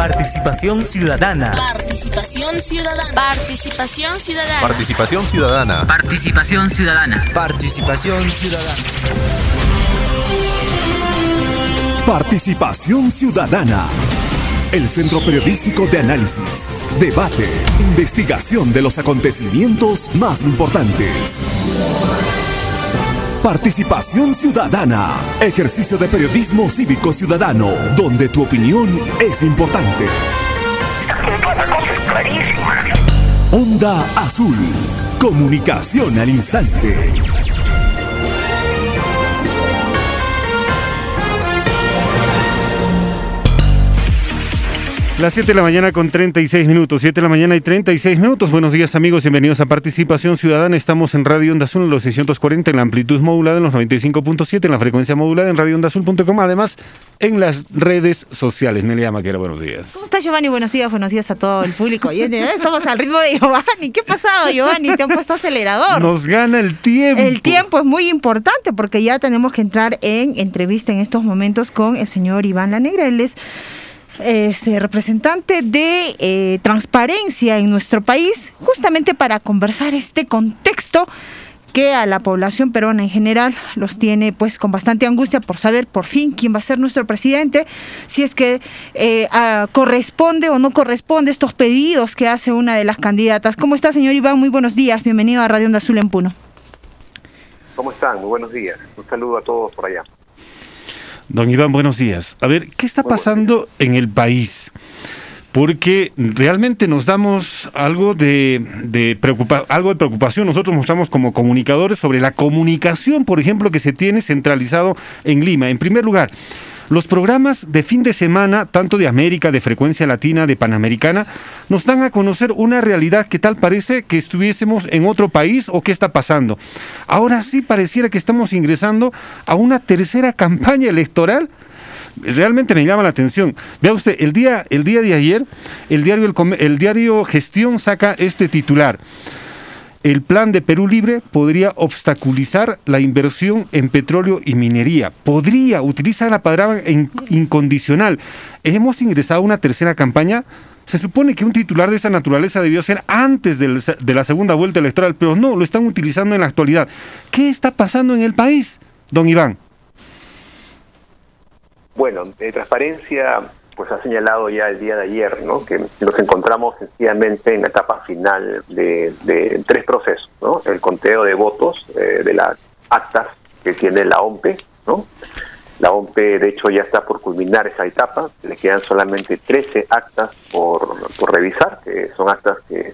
Participación ciudadana. Participación ciudadana. Participación ciudadana. Participación ciudadana. Participación ciudadana. Participación ciudadana. Participación ciudadana. El centro periodístico de análisis, debate, investigación de los acontecimientos más importantes. Participación ciudadana. Ejercicio de periodismo cívico ciudadano, donde tu opinión es importante. Onda Azul. Comunicación al instante. Las 7 de la mañana con 36 minutos, 7 de la mañana y 36 minutos. Buenos días amigos, bienvenidos a Participación Ciudadana. Estamos en Radio Onda Azul en los 640, en la amplitud modulada en los 95.7, en la frecuencia modulada en radioondazul.com, además en las redes sociales. Nelia Maquera, buenos días. ¿Cómo estás Giovanni? Buenos días, buenos días a todo el público. Oye, Estamos al ritmo de Giovanni. ¿Qué ha pasado Giovanni? Te han puesto acelerador. Nos gana el tiempo. El tiempo es muy importante porque ya tenemos que entrar en entrevista en estos momentos con el señor Iván Lanegra. Él es este, representante de eh, transparencia en nuestro país, justamente para conversar este contexto que a la población peruana en general los tiene pues con bastante angustia por saber por fin quién va a ser nuestro presidente, si es que eh, corresponde o no corresponde estos pedidos que hace una de las candidatas. ¿Cómo está, señor Iván? Muy buenos días, bienvenido a Radio Onda Azul en Puno. ¿Cómo están? Muy buenos días. Un saludo a todos por allá. Don Iván, buenos días. A ver, ¿qué está pasando en el país? Porque realmente nos damos algo de, de algo de preocupación. Nosotros mostramos como comunicadores sobre la comunicación, por ejemplo, que se tiene centralizado en Lima. En primer lugar, los programas de fin de semana, tanto de América, de frecuencia latina, de Panamericana, nos dan a conocer una realidad que tal parece que estuviésemos en otro país o qué está pasando. Ahora sí pareciera que estamos ingresando a una tercera campaña electoral realmente me llama la atención. Vea usted, el día, el día de ayer, el diario, el, el diario Gestión saca este titular el plan de Perú Libre podría obstaculizar la inversión en petróleo y minería. Podría, utilizar la palabra incondicional. Hemos ingresado a una tercera campaña. Se supone que un titular de esa naturaleza debió ser antes de la segunda vuelta electoral, pero no, lo están utilizando en la actualidad. ¿Qué está pasando en el país, don Iván? Bueno, de transparencia pues ha señalado ya el día de ayer, ¿no? Que nos encontramos sencillamente en la etapa final de, tres procesos, ¿no? El conteo de votos eh, de las actas que tiene la OMPE, ¿no? La OMPE, de hecho, ya está por culminar esa etapa. Le quedan solamente 13 actas por, revisar, que son actas que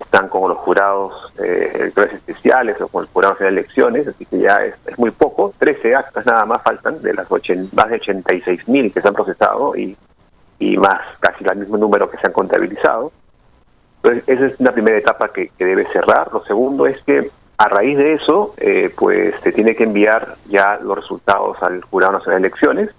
están con los jurados eh, electorales especiales o con el jurado de elecciones, así que ya es, muy poco. 13 actas nada más faltan de las más de 86 mil que se han procesado y y más casi el mismo número que se han contabilizado. Entonces, esa es una primera etapa que, debe cerrar. Lo segundo es que a raíz de eso, eh, pues se tiene que enviar ya los resultados al Jurado Nacional de Elecciones,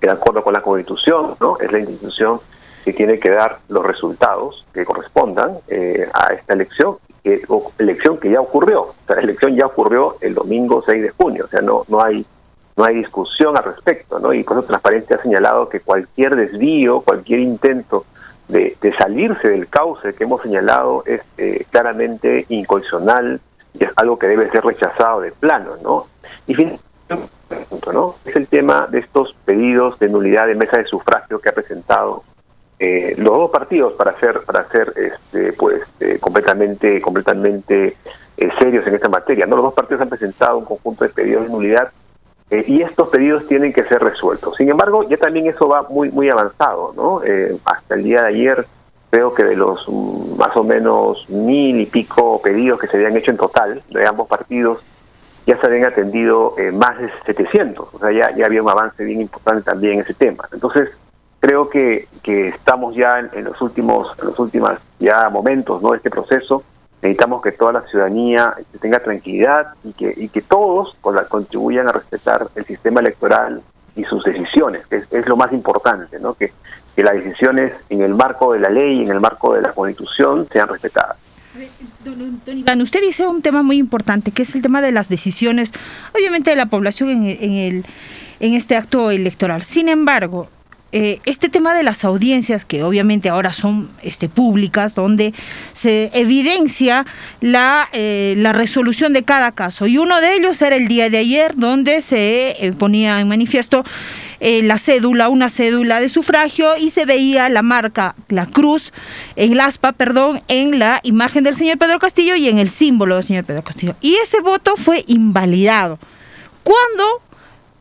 de acuerdo con la Constitución, ¿no? Es la institución que tiene que dar los resultados que correspondan eh, a esta elección, que, elección que ya ocurrió. O sea, la elección ya ocurrió el domingo 6 de junio, o sea, no, no hay no hay discusión al respecto, ¿no? Y por eso Transparencia ha señalado que cualquier desvío, cualquier intento de, salirse del cauce que hemos señalado es eh, claramente incondicional y es algo que debe ser rechazado de plano, ¿no? Y fin, ¿no? Es el tema de estos pedidos de nulidad de mesa de sufragio que ha presentado eh, los dos partidos para ser para ser este pues eh, completamente completamente serios en esta materia no los dos partidos han presentado un conjunto de pedidos de nulidad eh, y estos pedidos tienen que ser resueltos. Sin embargo, ya también eso va muy muy avanzado, ¿no? Eh, hasta el día de ayer creo que de los mm, más o menos mil y pico pedidos que se habían hecho en total de ambos partidos, ya se habían atendido eh, más de 700, o sea, ya, ya había un avance bien importante también en ese tema. Entonces, creo que, que estamos ya en, los últimos en los últimos ya momentos ¿no? de este proceso necesitamos que toda la ciudadanía tenga tranquilidad y que, y que todos contribuyan a respetar el sistema electoral y sus decisiones, que es, lo más importante, ¿no? que, que las decisiones en el marco de la ley, en el marco de la constitución, sean respetadas. Don, Iván, usted dice un tema muy importante, que es el tema de las decisiones, obviamente de la población en, en, el, en este acto electoral. Sin embargo, eh, este tema de las audiencias, que obviamente ahora son este, públicas, donde se evidencia la, eh, la resolución de cada caso. Y uno de ellos era el día de ayer, donde se eh, ponía en manifiesto la cédula, una cédula de sufragio y se veía la marca, la cruz, en aspa, perdón, en la imagen del señor Pedro Castillo y en el símbolo del señor Pedro Castillo. Y ese voto fue invalidado. Cuando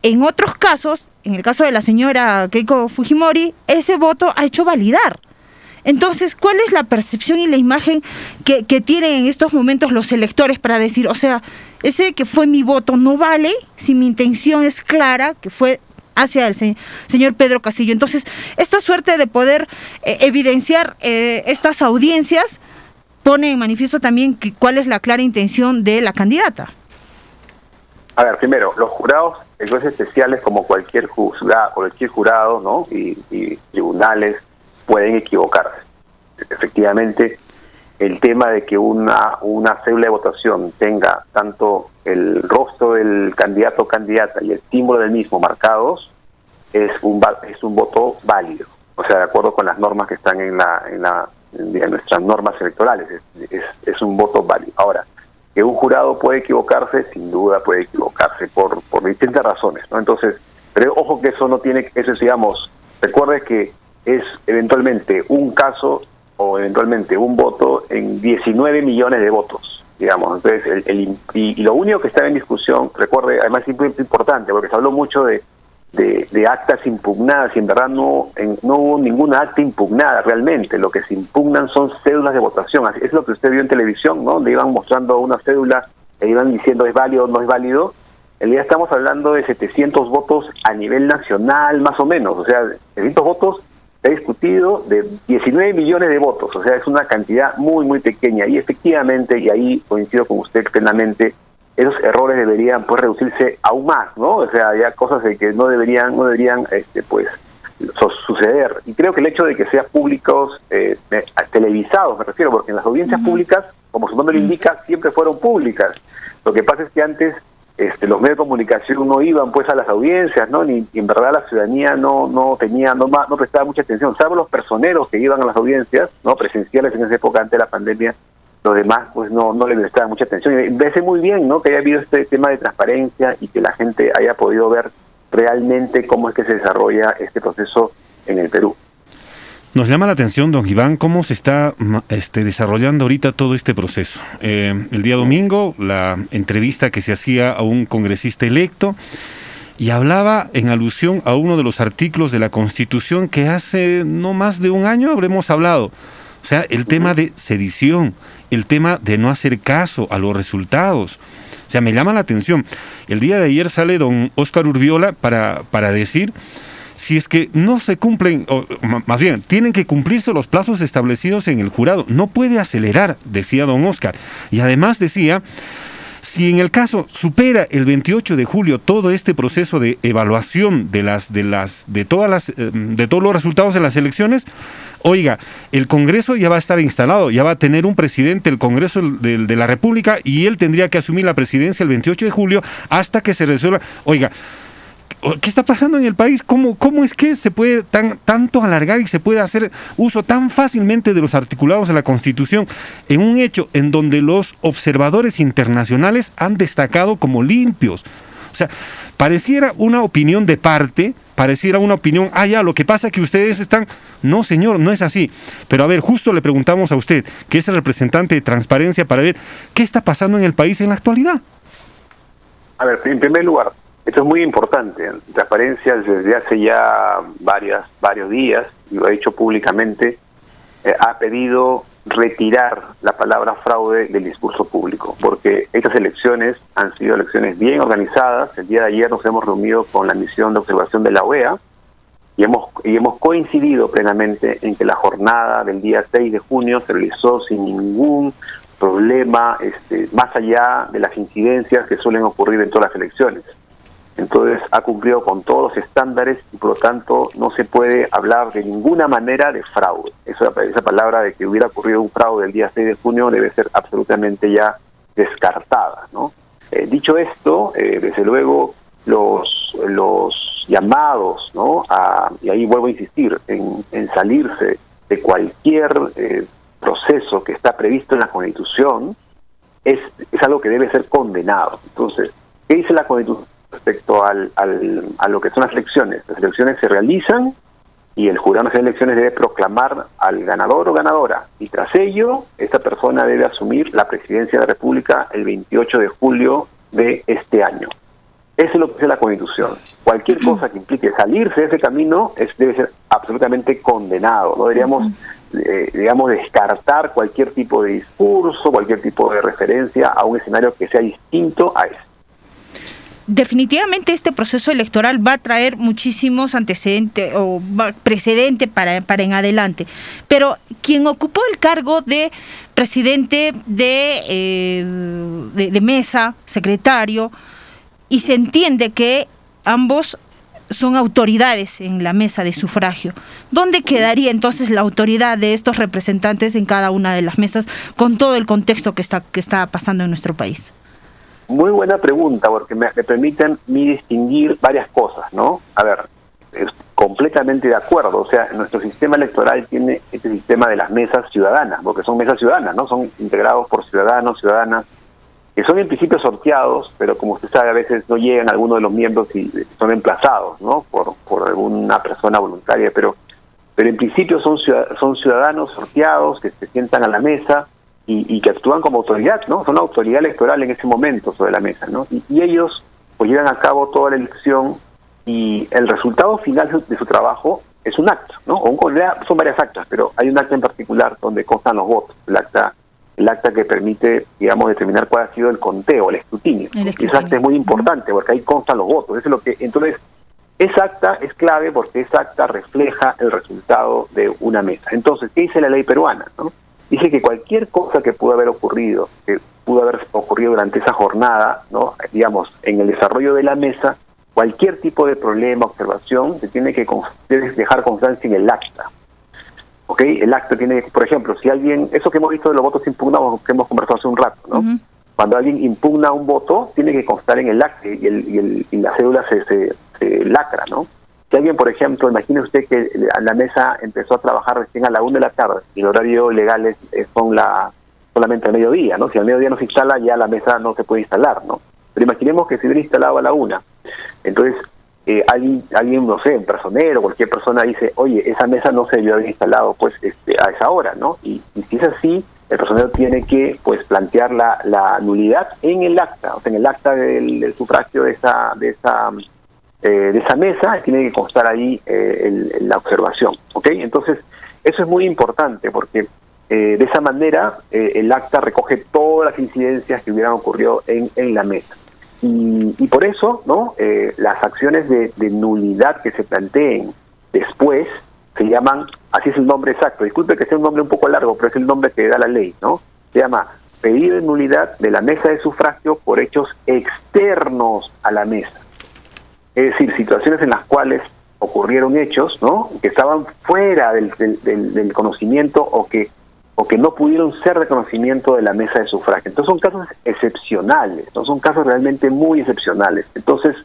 en otros casos, en el caso de la señora Keiko Fujimori, ese voto ha hecho validar. Entonces, ¿cuál es la percepción y la imagen que, tienen en estos momentos los electores para decir, o sea, ese que fue mi voto no vale si mi intención es clara, que fue hacia el señor Pedro Castillo? Entonces, esta suerte de poder eh, evidenciar eh, estas audiencias pone en manifiesto también que, cuál es la clara intención de la candidata. A ver, primero, los jurados, jueces especiales como cualquier juzgado, cualquier jurado, ¿no? Y, tribunales pueden equivocarse. Efectivamente, el tema de que una una de votación tenga tanto el rostro del candidato o candidata y el símbolo del mismo marcados es un es un voto válido. O sea, de acuerdo con las normas que están en la en la en nuestras normas electorales, es, es un voto válido. Ahora, que un jurado puede equivocarse, sin duda puede equivocarse por, por distintas razones, ¿no? Entonces, pero ojo que eso no tiene, eso es, digamos, recuerde que es eventualmente un caso o eventualmente un voto en 19 millones de votos, digamos. Entonces, el, y, lo único que está en discusión, recuerde, además es importante, porque se habló mucho de de, actas impugnadas y en verdad no, no hubo ninguna acta impugnada realmente. Lo que se impugnan son cédulas de votación. Es lo que usted vio en televisión, ¿no? Le iban mostrando una cédula e iban diciendo es válido o no es válido. El día estamos hablando de 700 votos a nivel nacional, más o menos. O sea, 700 votos se ha discutido de 19 millones de votos. O sea, es una cantidad muy, muy pequeña. Y efectivamente, y ahí coincido con usted plenamente, esos errores deberían pues reducirse aún más, ¿no? O sea, ya cosas de que no deberían, no deberían, este, pues suceder. Y creo que el hecho de que sean públicos, eh, televisados, me refiero, porque en las audiencias públicas, como su nombre lo indica, siempre fueron públicas. Lo que pasa es que antes este, los medios de comunicación no iban pues a las audiencias, ¿no? Ni en verdad la ciudadanía no no tenía no no prestaba mucha atención, salvo los personeros que iban a las audiencias, ¿no? Presenciales en esa época antes de la pandemia los demás pues no, no le prestaba mucha atención. Y me muy bien ¿no? que haya habido este tema de transparencia y que la gente haya podido ver realmente cómo es que se desarrolla este proceso en el Perú. Nos llama la atención, don Iván, cómo se está este, desarrollando ahorita todo este proceso. Eh, el día domingo, la entrevista que se hacía a un congresista electo y hablaba en alusión a uno de los artículos de la Constitución que hace no más de un año habremos hablado. O sea, el tema de sedición, el tema de no hacer caso a los resultados. O sea, me llama la atención. El día de ayer sale don Oscar Urbiola para, para decir si es que no se cumplen, o más bien, tienen que cumplirse los plazos establecidos en el jurado. No puede acelerar, decía don Oscar. Y además decía, si en el caso supera el 28 de julio todo este proceso de evaluación de las de las de todas las eh, de todos los resultados de las elecciones, oiga, el Congreso ya va a estar instalado, ya va a tener un presidente el Congreso de, de la República y él tendría que asumir la presidencia el 28 de julio hasta que se resuelva. Oiga, ¿Qué está pasando en el país? ¿Cómo, cómo es que se puede tan, tanto alargar y se puede hacer uso tan fácilmente de los articulados de la Constitución en un hecho en donde los observadores internacionales han destacado como limpios? O sea, pareciera una opinión de parte, pareciera una opinión, ah, ya, lo que pasa es que ustedes están... No, señor, no es así. Pero a ver, justo le preguntamos a usted, que es el representante de transparencia, para ver qué está pasando en el país en la actualidad. A ver, en primer lugar, esto es muy importante. Transparencia desde hace ya varias, varios días, y lo ha dicho públicamente, eh, ha pedido retirar la palabra fraude del discurso público, porque estas elecciones han sido elecciones bien organizadas. El día de ayer nos hemos reunido con la misión de observación de la OEA y hemos, y hemos coincidido plenamente en que la jornada del día 6 de junio se realizó sin ningún problema, este, más allá de las incidencias que suelen ocurrir en todas las elecciones. Entonces ha cumplido con todos los estándares y por lo tanto no se puede hablar de ninguna manera de fraude. Esa, palabra de que hubiera ocurrido un fraude el día 6 de junio debe ser absolutamente ya descartada. ¿no? Eh, dicho esto, eh, desde luego los, los llamados, ¿no? A, y ahí vuelvo a insistir, en, en salirse de cualquier eh, proceso que está previsto en la Constitución, es, es algo que debe ser condenado. Entonces, ¿qué dice la Constitución respecto al, al, a lo que son las elecciones? Las elecciones se realizan y el jurado de elecciones debe proclamar al ganador o ganadora. Y tras ello, esta persona debe asumir la presidencia de la República el 28 de julio de este año. Eso es lo que dice la Constitución. Cualquier cosa que implique salirse de ese camino es, debe ser absolutamente condenado. No deberíamos, eh, digamos, descartar cualquier tipo de discurso, cualquier tipo de referencia a un escenario que sea distinto a ese definitivamente este proceso electoral va a traer muchísimos antecedentes o precedente para, para en adelante. Pero quien ocupó el cargo de presidente de, eh, de, mesa, secretario, y se entiende que ambos son autoridades en la mesa de sufragio. ¿Dónde quedaría entonces la autoridad de estos representantes en cada una de las mesas con todo el contexto que está, que está pasando en nuestro país? Muy buena pregunta, porque me, permiten mi distinguir varias cosas, ¿no? A ver, completamente de acuerdo, o sea, nuestro sistema electoral tiene este sistema de las mesas ciudadanas, porque son mesas ciudadanas, ¿no? Son integrados por ciudadanos, ciudadanas, que son en principio sorteados, pero como usted sabe, a veces no llegan algunos de los miembros y son emplazados, ¿no? Por, por alguna persona voluntaria, pero, pero en principio son, son ciudadanos sorteados que se sientan a la mesa y, que actúan como autoridad, ¿no? Son autoridad electoral en ese momento sobre la mesa, ¿no? Y, ellos pues llevan a cabo toda la elección y el resultado final de su trabajo es un acto, ¿no? O un, son varias actas, pero hay un acta en particular donde constan los votos, el acta el acta que permite, digamos, determinar cuál ha sido el conteo, el escrutinio. El Ese acta es muy importante porque ahí constan los votos. Eso es lo que, entonces, esa acta es clave porque esa acta refleja el resultado de una mesa. Entonces, ¿qué dice la ley peruana? ¿no? Dice que cualquier cosa que pudo haber ocurrido, que pudo haber ocurrido durante esa jornada, ¿no? digamos, en el desarrollo de la mesa, cualquier tipo de problema, observación, se tiene que dejar constancia en el acta. ¿Ok? El acta tiene, por ejemplo, si alguien, eso que hemos visto de los votos impugnados, que hemos conversado hace un rato, ¿no? Cuando alguien impugna un voto, tiene que constar en el acta y, el, y, el, y la cédula se, se lacra, ¿no? Si alguien, por ejemplo, imagine usted que la mesa empezó a trabajar recién a la una de la tarde y el horario legal es, son la, solamente al mediodía, ¿no? Si al mediodía no se instala, ya la mesa no se puede instalar, ¿no? Pero imaginemos que se hubiera instalado a la una. Entonces, eh, alguien, alguien, no sé, un personero, cualquier persona dice, oye, esa mesa no se debió haber instalado pues este, a esa hora, ¿no? Y, si es así, el personero tiene que pues plantear la, la nulidad en el acta, o sea, en el acta del, del sufragio de esa, de esa eh, de esa mesa tiene que constar ahí eh, la observación. ¿ok? Entonces, eso es muy importante porque eh, de esa manera el acta recoge todas las incidencias que hubieran ocurrido en, en la mesa. Y, y, por eso, ¿no? las acciones de, de, nulidad que se planteen después se llaman, así es el nombre exacto, disculpe que sea un nombre un poco largo, pero es el nombre que da la ley, ¿no? Se llama pedido de nulidad de la mesa de sufragio por hechos externos a la mesa es decir, situaciones en las cuales ocurrieron hechos, ¿no? Que estaban fuera del, del, conocimiento o que o que no pudieron ser de conocimiento de la mesa de sufragio. Entonces son casos excepcionales, son casos realmente muy excepcionales. Entonces,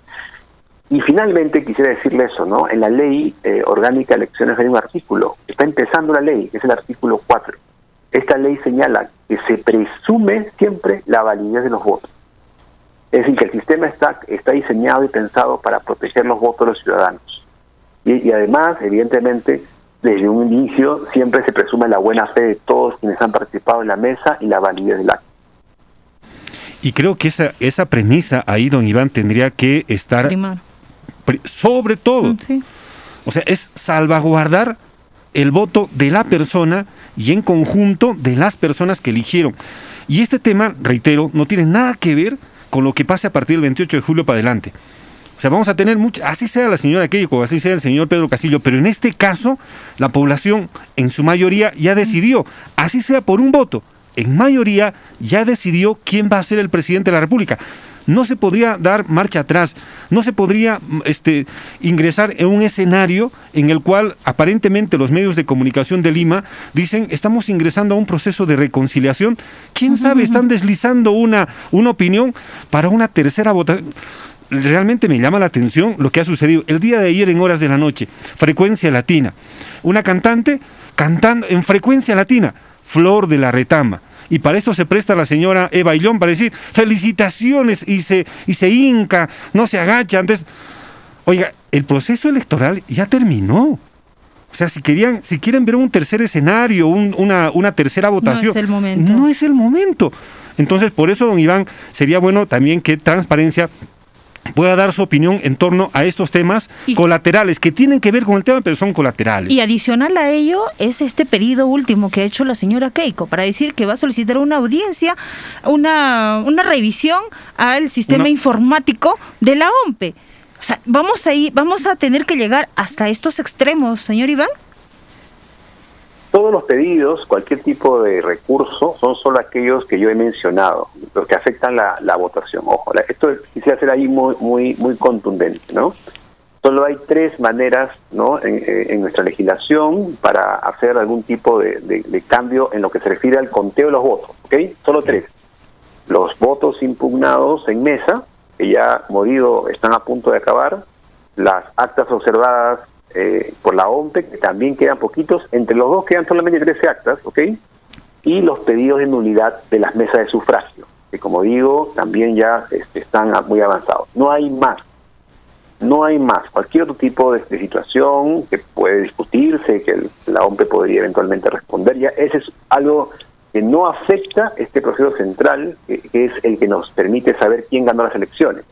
y finalmente quisiera decirle eso, ¿no? En la ley eh, orgánica de elecciones hay un artículo, está empezando la ley, que es el artículo 4. Esta ley señala que se presume siempre la validez de los votos. Es decir, que el sistema está, está diseñado y pensado para proteger los votos de los ciudadanos. Y, además, evidentemente, desde un inicio siempre se presume la buena fe de todos quienes han participado en la mesa y la validez del acto. Y creo que esa, esa premisa ahí, don Iván, tendría que estar sobre todo. Mm, o sea, es salvaguardar el voto de la persona y en conjunto de las personas que eligieron. Y este tema, reitero, no tiene nada que ver con lo que pase a partir del 28 de julio para adelante. O sea, vamos a tener mucho, así sea la señora Keiko, así sea el señor Pedro Castillo, pero en este caso la población en su mayoría ya decidió, así sea por un voto, en mayoría ya decidió quién va a ser el presidente de la República no se podría dar marcha atrás, no se podría este, ingresar en un escenario en el cual aparentemente los medios de comunicación de Lima dicen estamos ingresando a un proceso de reconciliación. ¿Quién sabe? Están deslizando una, una opinión para una tercera votación. realmente me llama la atención lo que ha sucedido el día de ayer en horas de la noche. Frecuencia latina. Una cantante cantando en frecuencia latina, Flor de la Retama. Y para eso se presta la señora Eva Illón para decir felicitaciones y se, y se hinca, no se agacha antes. Oiga, el proceso electoral ya terminó. O sea, si querían, si quieren ver un tercer escenario, un- una, una tercera votación, No es el momento. no es el momento. Entonces, por eso, don Iván, sería bueno también que Transparencia pueda dar su opinión en torno a estos temas Y- colaterales, que tienen que ver con el tema, pero son colaterales. Y adicional a ello es este pedido último que ha hecho la señora Keiko para decir que va a solicitar una audiencia, una, una revisión al sistema Una- informático de la OMPE. O sea, vamos a, ir- vamos a tener que llegar hasta estos extremos, señor Iván. Todos los pedidos, cualquier tipo de recurso, son solo aquellos que yo he mencionado, los que afectan la, votación. Ojo, esto es- quisiera ser ahí muy, muy, muy contundente, ¿no? Solo hay tres maneras, ¿no? En, eh, nuestra legislación para hacer algún tipo de, de- de cambio en lo que se refiere al conteo de los votos, ¿ok? Solo tres. Los votos impugnados en mesa, que ya morido están a punto de acabar, las actas observadas eh, por la OMPE, que también quedan poquitos, entre los dos quedan solamente 13 actas, ¿ok? Y los pedidos de nulidad de las mesas de sufragio, que como digo, también ya este, están muy avanzados. No hay más, no hay más. Cualquier otro tipo de, situación que puede discutirse, que la OMPE podría eventualmente responder, ya ese es algo que no afecta este proceso central, que es el que nos permite saber quién ganó las elecciones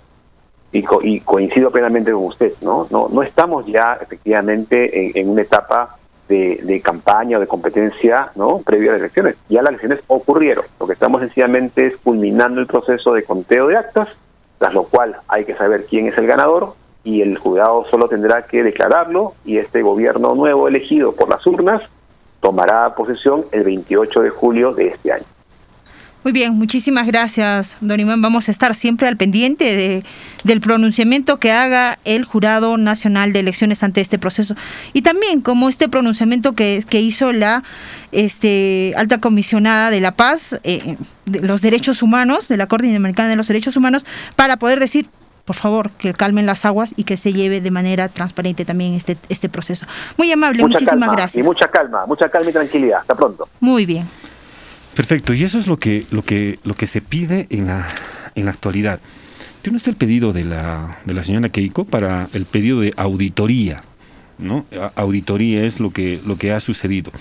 y, co- y coincido plenamente con usted, ¿no? No, no estamos ya efectivamente en, una etapa de, de campaña o de competencia, ¿no? Previa a las elecciones. Ya las elecciones ocurrieron. Lo que estamos sencillamente es culminando el proceso de conteo de actas, tras lo cual hay que saber quién es el ganador y el juzgado solo tendrá que declararlo y este gobierno nuevo elegido por las urnas tomará posesión el 28 de julio de este año. Muy bien, muchísimas gracias, don Iván. Vamos a estar siempre al pendiente de, del pronunciamiento que haga el Jurado Nacional de Elecciones ante este proceso. Y también como este pronunciamiento que, que hizo la este, alta comisionada de la paz, eh, de los derechos humanos, de la Corte Interamericana de los Derechos Humanos, para poder decir, por favor, que calmen las aguas y que se lleve de manera transparente también este, este proceso. Muy amable, Mucha muchísimas calma gracias. y mucha calma, mucha calma y tranquilidad. Hasta pronto. Muy bien. Perfecto, y eso es lo que, lo que, lo que se pide en la, en la actualidad. ¿Tiene usted el pedido de la, de la señora Keiko para el pedido de auditoría? ¿no? Auditoría es lo que, lo que ha sucedido.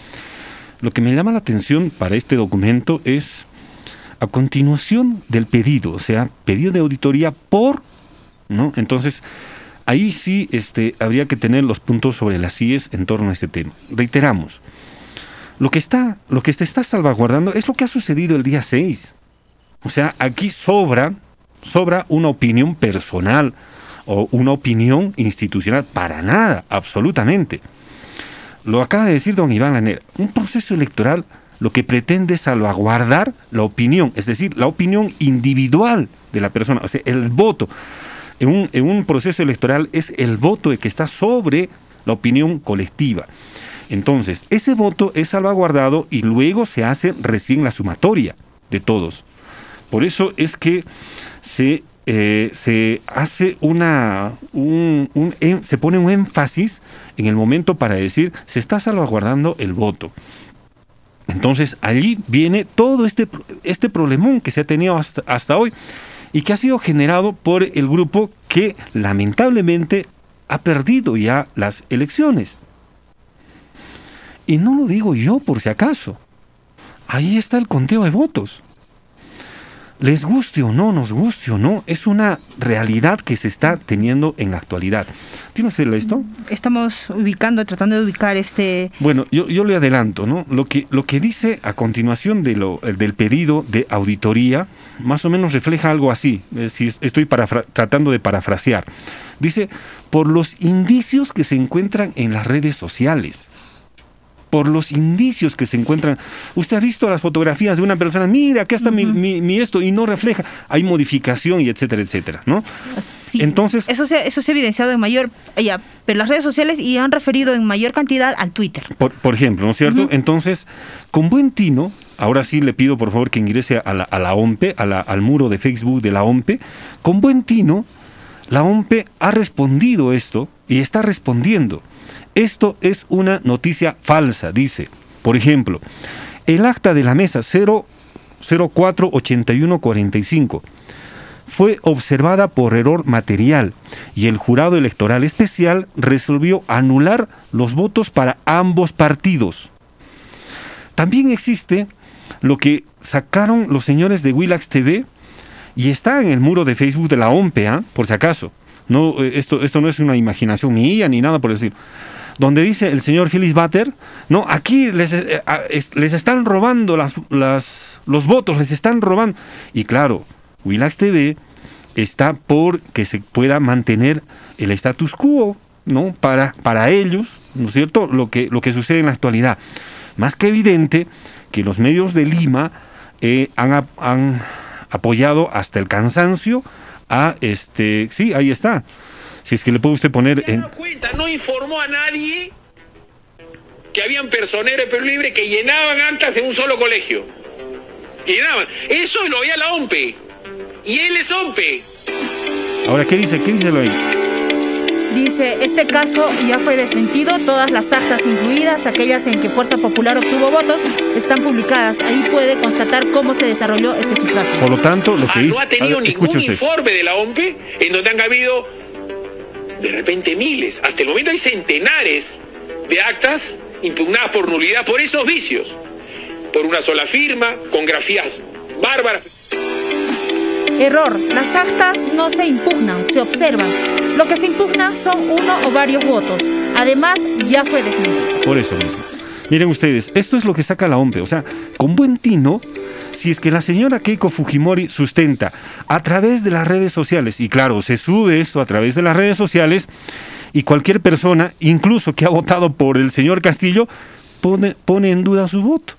Lo que me llama la atención para este documento es, a continuación del pedido, o sea, pedido de auditoría por, ¿no? Entonces, ahí sí este, habría que tener los puntos sobre las IES en torno a este tema. Reiteramos, lo que está, lo que se está salvaguardando es lo que ha sucedido el día 6. O sea, aquí sobra, sobra una opinión personal o una opinión institucional. Para nada, absolutamente. Lo acaba de decir don Iván Lanera. Un proceso electoral lo que pretende es salvaguardar la opinión, es decir, la opinión individual de la persona, o sea, el voto. En un, en un proceso electoral es el voto el que está sobre la opinión colectiva. Entonces, ese voto es salvaguardado y luego se hace recién la sumatoria de todos. Por eso es que se, eh, se hace una, un, em- se pone un énfasis en el momento para decir se está salvaguardando el voto. Entonces allí viene todo este, este problemón que se ha tenido hasta, hasta hoy y que ha sido generado por el grupo que lamentablemente ha perdido ya las elecciones. Y no lo digo yo por si acaso. Ahí está el conteo de votos. Les guste o no, nos guste o no, es una realidad que se está teniendo en la actualidad. ¿Tiene usted esto? Estamos ubicando, tratando de ubicar este... Bueno, yo, yo le adelanto, ¿no? Lo que, lo que dice a continuación de lo, el del pedido de auditoría, más o menos refleja algo así, eh, si es- estoy parafra- tratando de parafrasear. Dice, por los indicios que se encuentran en las redes sociales. Por los indicios que se encuentran. Usted ha visto las fotografías de una persona, mira, acá está mi, mi- mi esto, y no refleja. Hay modificación y etcétera, etcétera, ¿no? Sí, Entonces- Eso se, eso se ha evidenciado en mayor... Ya, pero las redes sociales y han referido en mayor cantidad al Twitter. Por, por ejemplo, ¿no es cierto? Entonces, con buen tino, ahora sí le pido por favor que ingrese a la, a la OMPE, a la- al muro de Facebook de la OMPE, con buen tino la OMPE ha respondido esto y está respondiendo. Esto es una noticia falsa, dice. Por ejemplo, el acta de la mesa 0048145 fue observada por error material y el jurado electoral especial resolvió anular los votos para ambos partidos. También existe lo que sacaron los señores de Willax TV y está en el muro de Facebook de la OMPE, ¿ah? por si acaso. No, eh, esto, esto no es una imaginación mía ni nada por decir. Donde dice el señor Phyllis Butter, no, aquí les, eh, les están robando las, las- los votos, les están robando. Y claro, Willax TV está por que se pueda mantener el status quo, ¿no? Para, para ellos, ¿no es cierto? Lo que, lo que sucede en la actualidad. Más que evidente que los medios de Lima eh, han, han apoyado hasta el cansancio a este. Sí, ahí está. Si es que le puede usted poner en. no cuenta, no informó a nadie que habían personeros de Perú Libre que llenaban actas de un solo colegio. Llenaban. Eso lo veía la OMPE. Y él es OMPE. Ahora, ¿qué dice? ¿Qué dice lo ahí? Dice, este caso ya fue desmentido, todas las actas incluidas, aquellas en que Fuerza Popular obtuvo votos, están publicadas. Ahí puede constatar cómo se desarrolló este sufragio. Por lo tanto, lo que Ah, dice. no ha tenido ver, escuche ningún usted. informe de la OMPE en donde han habido de repente miles. Hasta el momento hay centenares de actas impugnadas por nulidad por esos vicios. Por una sola firma, con grafías bárbaras. Error, las actas no se impugnan, se observan. Lo que se impugna son uno o varios votos. Además, ya fue desmentido. Por eso mismo. Miren ustedes, esto es lo que saca la OMPE. O sea, con buen tino, si es que la señora Keiko Fujimori sustenta a través de las redes sociales, y claro, se sube esto a través de las redes sociales, y cualquier persona, incluso que ha votado por el señor Castillo, pone, pone en duda su voto.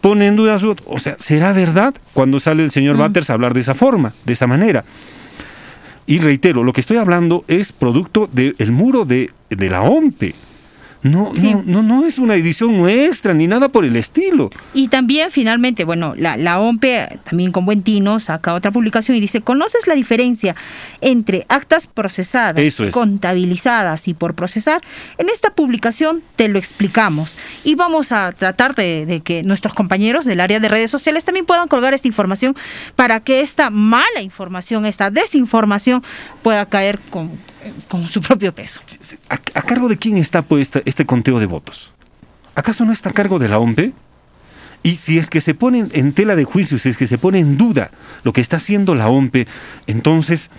Pone en duda su voto. O sea, ¿será verdad cuando sale el señor Batters a hablar de esa forma, de esa manera? Y reitero, lo que estoy hablando es producto del muro de, de la OMPE. No, Sí. no, no, no es una edición nuestra ni nada por el estilo. Y también, finalmente, bueno, la, la OMPE, también con buen tino, saca otra publicación y dice, ¿conoces la diferencia entre actas procesadas, Eso es. contabilizadas y por procesar? En esta publicación te lo explicamos y vamos a tratar de, de que nuestros compañeros del área de redes sociales también puedan colgar esta información para que esta mala información, esta desinformación pueda caer con, con su propio peso. ¿A, cargo de quién está pues, este, este conteo de votos? ¿Acaso no está a cargo de la OMPE? Y si es que se pone en- tela de juicio, si es que se pone en duda lo que está haciendo la OMPE, entonces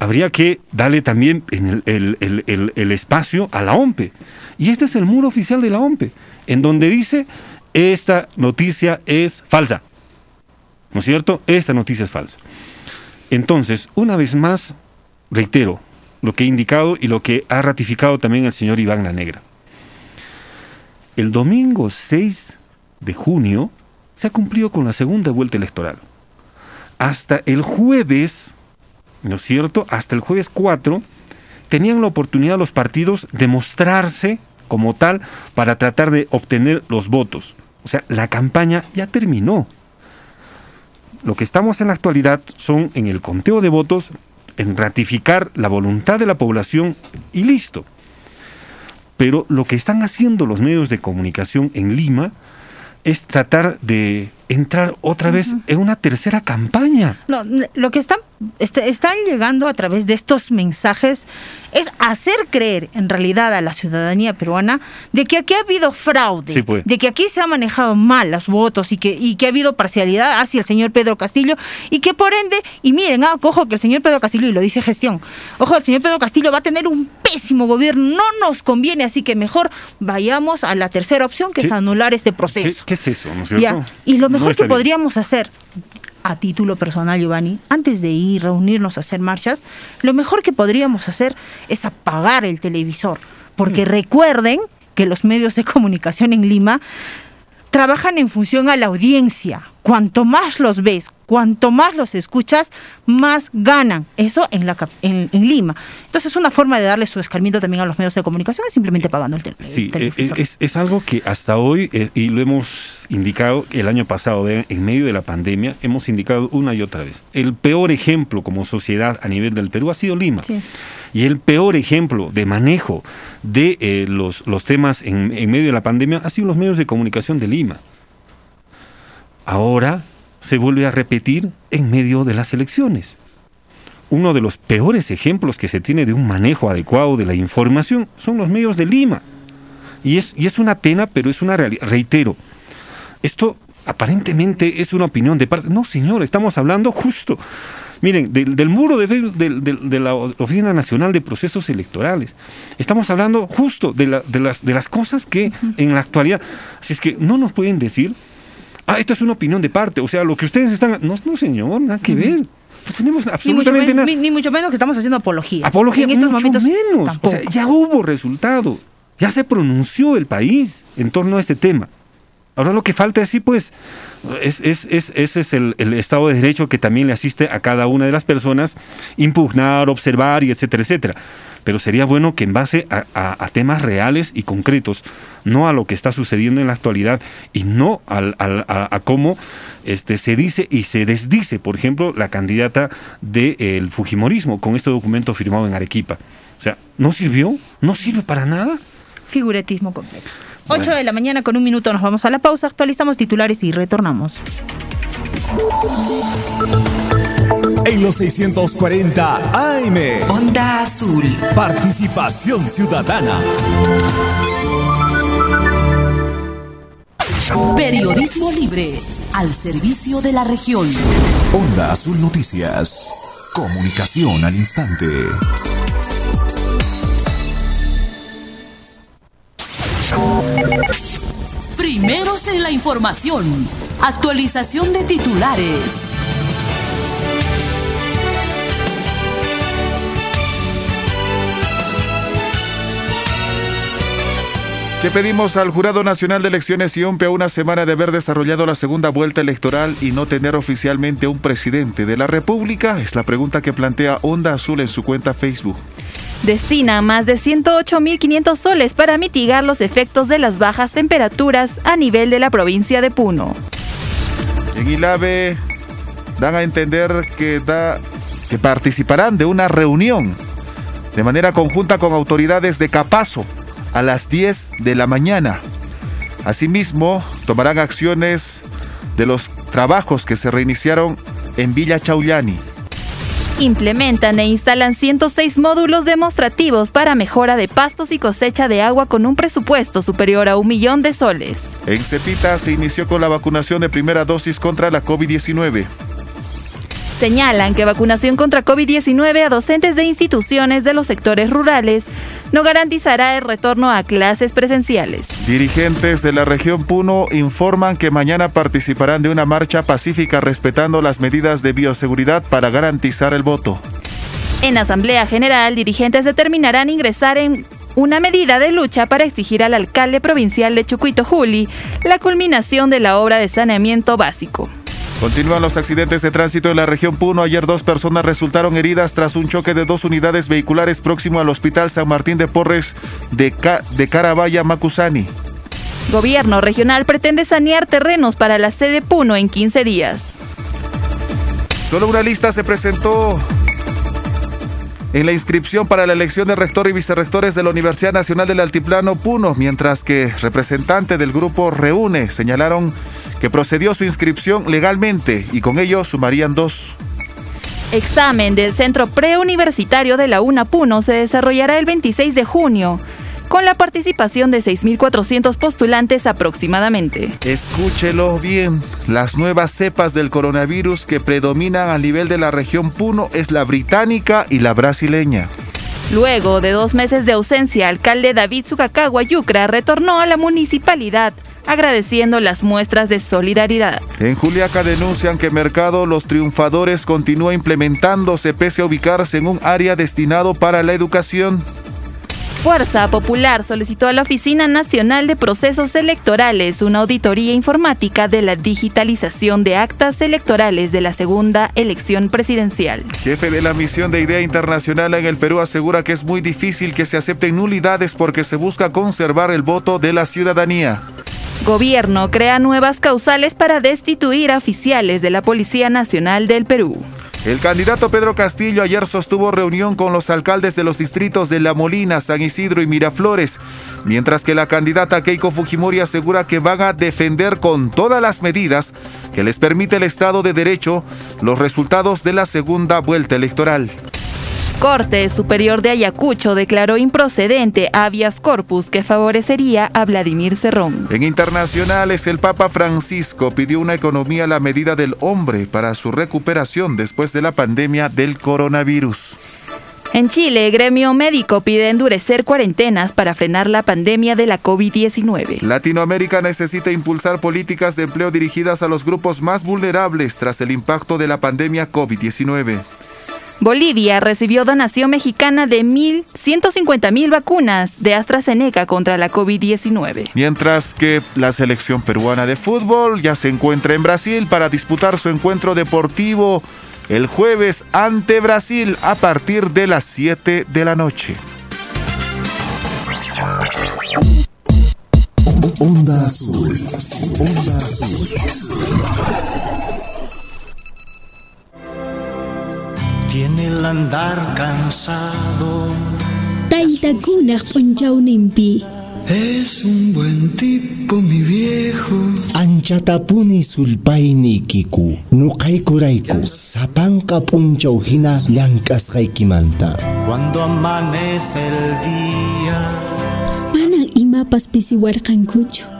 habría que darle también el, el- espacio a la OMPE. Y este es el muro oficial de la OMPE, en donde dice, esta noticia es falsa. ¿No es cierto? Esta noticia es falsa. Entonces, una vez más, reitero lo que he indicado y lo que ha ratificado también el señor Iván La Negra. El domingo 6 de junio se ha cumplido con la segunda vuelta electoral. Hasta el jueves, ¿no es cierto? Hasta el jueves 4, tenían la oportunidad los partidos de mostrarse como tal para tratar de obtener los votos. O sea, la campaña ya terminó. Lo que estamos en la actualidad son en el conteo de votos, en ratificar la voluntad de la población y listo. Pero lo que están haciendo los medios de comunicación en Lima es tratar de entrar otra vez en una tercera campaña. No, lo que están, este- están llegando a través de estos mensajes es hacer creer en realidad a la ciudadanía peruana de que aquí ha habido fraude, Sí, pues. de que aquí se han manejado mal los votos y que, y que ha habido parcialidad hacia el señor Pedro Castillo y que por ende, y miren, ah, ojo que el señor Pedro Castillo, y lo dice gestión, ojo, el señor Pedro Castillo va a tener un pésimo gobierno, no nos conviene, así que mejor vayamos a la tercera opción que ¿Qué? es anular este ¿Qué, proceso. qué es eso? ¿No es cierto? Ya, Y lo mejor que podríamos hacer a título personal, Giovanni, antes de ir, reunirnos a hacer marchas, lo mejor que podríamos hacer es apagar el televisor. Porque recuerden que los medios de comunicación en Lima trabajan en función a la audiencia. Cuanto más los ves, cuanto más los escuchas, más ganan. Eso en, la, en, Lima. Entonces es una forma de darle su escarmiento también a los medios de comunicación, simplemente pagando el, teléfono. sí, eh, es, es, algo que hasta hoy, eh, y lo hemos indicado el año pasado, en medio de la pandemia, hemos indicado una y otra vez. El peor ejemplo como sociedad a nivel del Perú ha sido Lima. Y el peor ejemplo de manejo de eh, los, los temas en, en medio de la pandemia ha sido los medios de comunicación de Lima. Ahora se vuelve a repetir en medio de las elecciones. Uno de los peores ejemplos que se tiene de un manejo adecuado de la información son los medios de Lima. Y es, y es una pena, pero es una realidad. Reitero, esto aparentemente es una opinión de parte. No, señor, estamos hablando justo. Miren, del, muro de, de, la Oficina Nacional de Procesos Electorales. Estamos hablando justo de, de, las, de las cosas que en la actualidad. Así es que no nos pueden decir ah, esto es una opinión de parte, o sea, lo que ustedes están... No, no señor, nada que ver. No tenemos absolutamente nada. Ni, mucho menos que estamos haciendo apología. Apología, en mucho menos. O sea, ya hubo resultado. Ya se pronunció el país en torno a este tema. Ahora lo que falta es sí, pues, es, es, es, ese es el, el, Estado de Derecho que también le asiste a cada una de las personas, impugnar, observar y etcétera, etcétera pero sería bueno que en base a, temas reales y concretos, no a lo que está sucediendo en la actualidad y no a, cómo este, se dice y se desdice, por ejemplo, la candidata del Fujimorismo con este documento firmado en Arequipa. O sea, ¿no sirvió? ¿No sirve para nada? Figuretismo completo. 8 de la mañana con un minuto nos vamos a la pausa, actualizamos titulares y retornamos en los 640 AM. Onda Azul. Participación ciudadana. Periodismo libre al servicio de la región. Onda Azul Noticias. Comunicación al instante. Primeros en la información. Actualización de titulares. Le pedimos al Jurado Nacional de Elecciones IOMPE a una semana de haber desarrollado la segunda vuelta electoral y no tener oficialmente un presidente de la República? Es la pregunta que plantea Onda Azul en su cuenta Facebook. Destina más de 108.500 soles para mitigar los efectos de las bajas temperaturas a nivel de la provincia de Puno. En Ilave dan a entender que, da, que participarán de una reunión de manera conjunta con autoridades de Capazo a las 10 de la mañana. Asimismo, tomarán acciones de los trabajos que se reiniciaron en Villa Chaullani. Implementan e instalan 106 módulos demostrativos para mejora de pastos y cosecha de agua con un presupuesto superior a un millón de soles. En Cepita se inició con la vacunación de primera dosis contra la COVID-19. Señalan que vacunación contra COVID-19 a docentes de instituciones de los sectores rurales no garantizará el retorno a clases presenciales. Dirigentes de la región Puno informan que mañana participarán de una marcha pacífica respetando las medidas de bioseguridad para garantizar el voto. En Asamblea General, dirigentes determinarán ingresar en una medida de lucha para exigir al alcalde provincial de Chucuito Juli la culminación de la obra de saneamiento básico. Continúan los accidentes de tránsito en la región Puno. Ayer dos personas resultaron heridas tras un choque de dos unidades vehiculares próximo al Hospital San Martín de Porres de, de Carabaya, Macusani. Gobierno regional pretende sanear terrenos para la sede Puno en 15 días. Solo una lista se presentó en la inscripción para la elección de rector y vicerrectores de la Universidad Nacional del Altiplano Puno, mientras que representantes del grupo Reúne señalaron que procedió a su inscripción legalmente y con ello sumarían dos. Examen del Centro Preuniversitario de la UNA Puno se desarrollará el 26 de junio con la participación de 6.400 postulantes aproximadamente. Escúchelo bien, las nuevas cepas del coronavirus que predominan a nivel de la región Puno es la británica y la brasileña. Luego de dos meses de ausencia, alcalde David Sukakawa Yucra retornó a la municipalidad agradeciendo las muestras de solidaridad. En Juliaca denuncian que Mercado Los Triunfadores continúa implementándose pese a ubicarse en un área destinado para la educación. Fuerza Popular solicitó a la Oficina Nacional de Procesos Electorales una auditoría informática de la digitalización de actas electorales de la segunda elección presidencial. Jefe de la misión de Idea Internacional en el Perú asegura que es muy difícil que se acepten nulidades porque se busca conservar el voto de la ciudadanía. Gobierno crea nuevas causales para destituir a oficiales de la Policía Nacional del Perú. El candidato Pedro Castillo ayer sostuvo reunión con los alcaldes de los distritos de La Molina, San Isidro y Miraflores, mientras que la candidata Keiko Fujimori asegura que van a defender con todas las medidas que les permite el Estado de Derecho los resultados de la segunda vuelta electoral. Corte Superior de Ayacucho declaró improcedente habeas corpus que favorecería a Vladimir Cerrón. En internacionales, el Papa Francisco pidió una economía a la medida del hombre para su recuperación después de la pandemia del coronavirus. En Chile, gremio médico pide endurecer cuarentenas para frenar la pandemia de la COVID-19. Latinoamérica necesita impulsar políticas de empleo dirigidas a los grupos más vulnerables tras el impacto de la pandemia COVID-19. Bolivia recibió donación mexicana de 1.150.000 vacunas de AstraZeneca contra la COVID-19. Mientras que la selección peruana de fútbol ya se encuentra en Brasil para disputar su encuentro deportivo el jueves ante Brasil a partir de las 7 de la noche. Onda Azul. Onda Azul. Tiene el andar cansado. Taytakunaq p'unchawnimpi. Es un buen tipo, mi viejo. Anchatapuni sulpaynikiku, nuqaykurayku, sapanka punchaw hina llank'asqaykimanta. Cuando amanece el día. Manan imapas pisiwarqankuchu.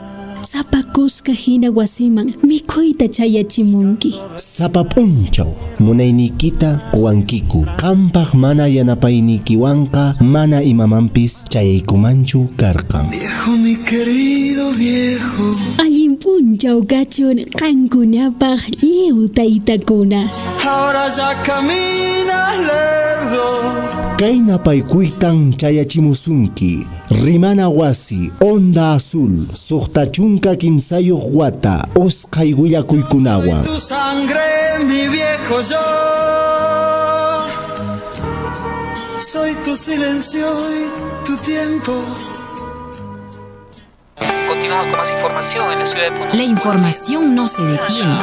Sapakusqa hina wasiman mikhuyta chayachimunki. Sapa punchaw, munaynikita quwankiku. Qampaq mana yanapaynikiwanqa mana imamampis chayaykumanchu karqan. Viejo, mi querido viejo. Allin punchaw kachun qankunapaq lliw taytakuna. Ahora ya caminas lerdo. Kayna paykuytan chayachimusunki. Rimana wasi, onda azul, suqtachunka kimsayuq wata, osqay willakuykunawan. Tu sangre, mi viejo yo. Soy tu silencio y tu tiempo. Continuamos con más información en la ciudad de Puno. La información no se detiene.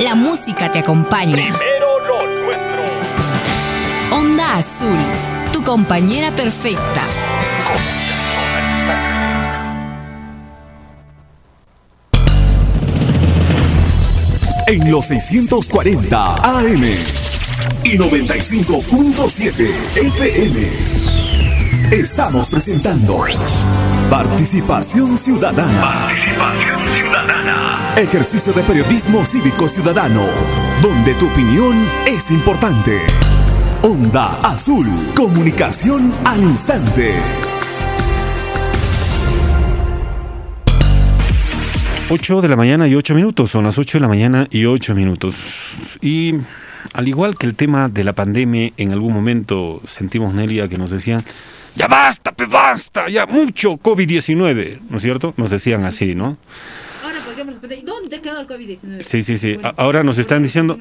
La música te acompaña. Onda Azul, compañera perfecta. En los 640 AM y 95.7 FM. Estamos presentando Participación Ciudadana. Participación ciudadana. Ejercicio de periodismo cívico ciudadano, donde tu opinión es importante. Onda Azul, comunicación al instante. Ocho de la mañana y ocho minutos, son las 8 de la mañana y ocho minutos. Y al igual que el tema de la pandemia, en algún momento sentimos, Nelia, que nos decían, ya basta, pe basta, ya mucho COVID-19, ¿no es cierto? Nos decían así, ¿no? Ahora podríamos responder, ¿dónde quedó el COVID-19? Sí, sí, sí. A- Ahora nos están diciendo...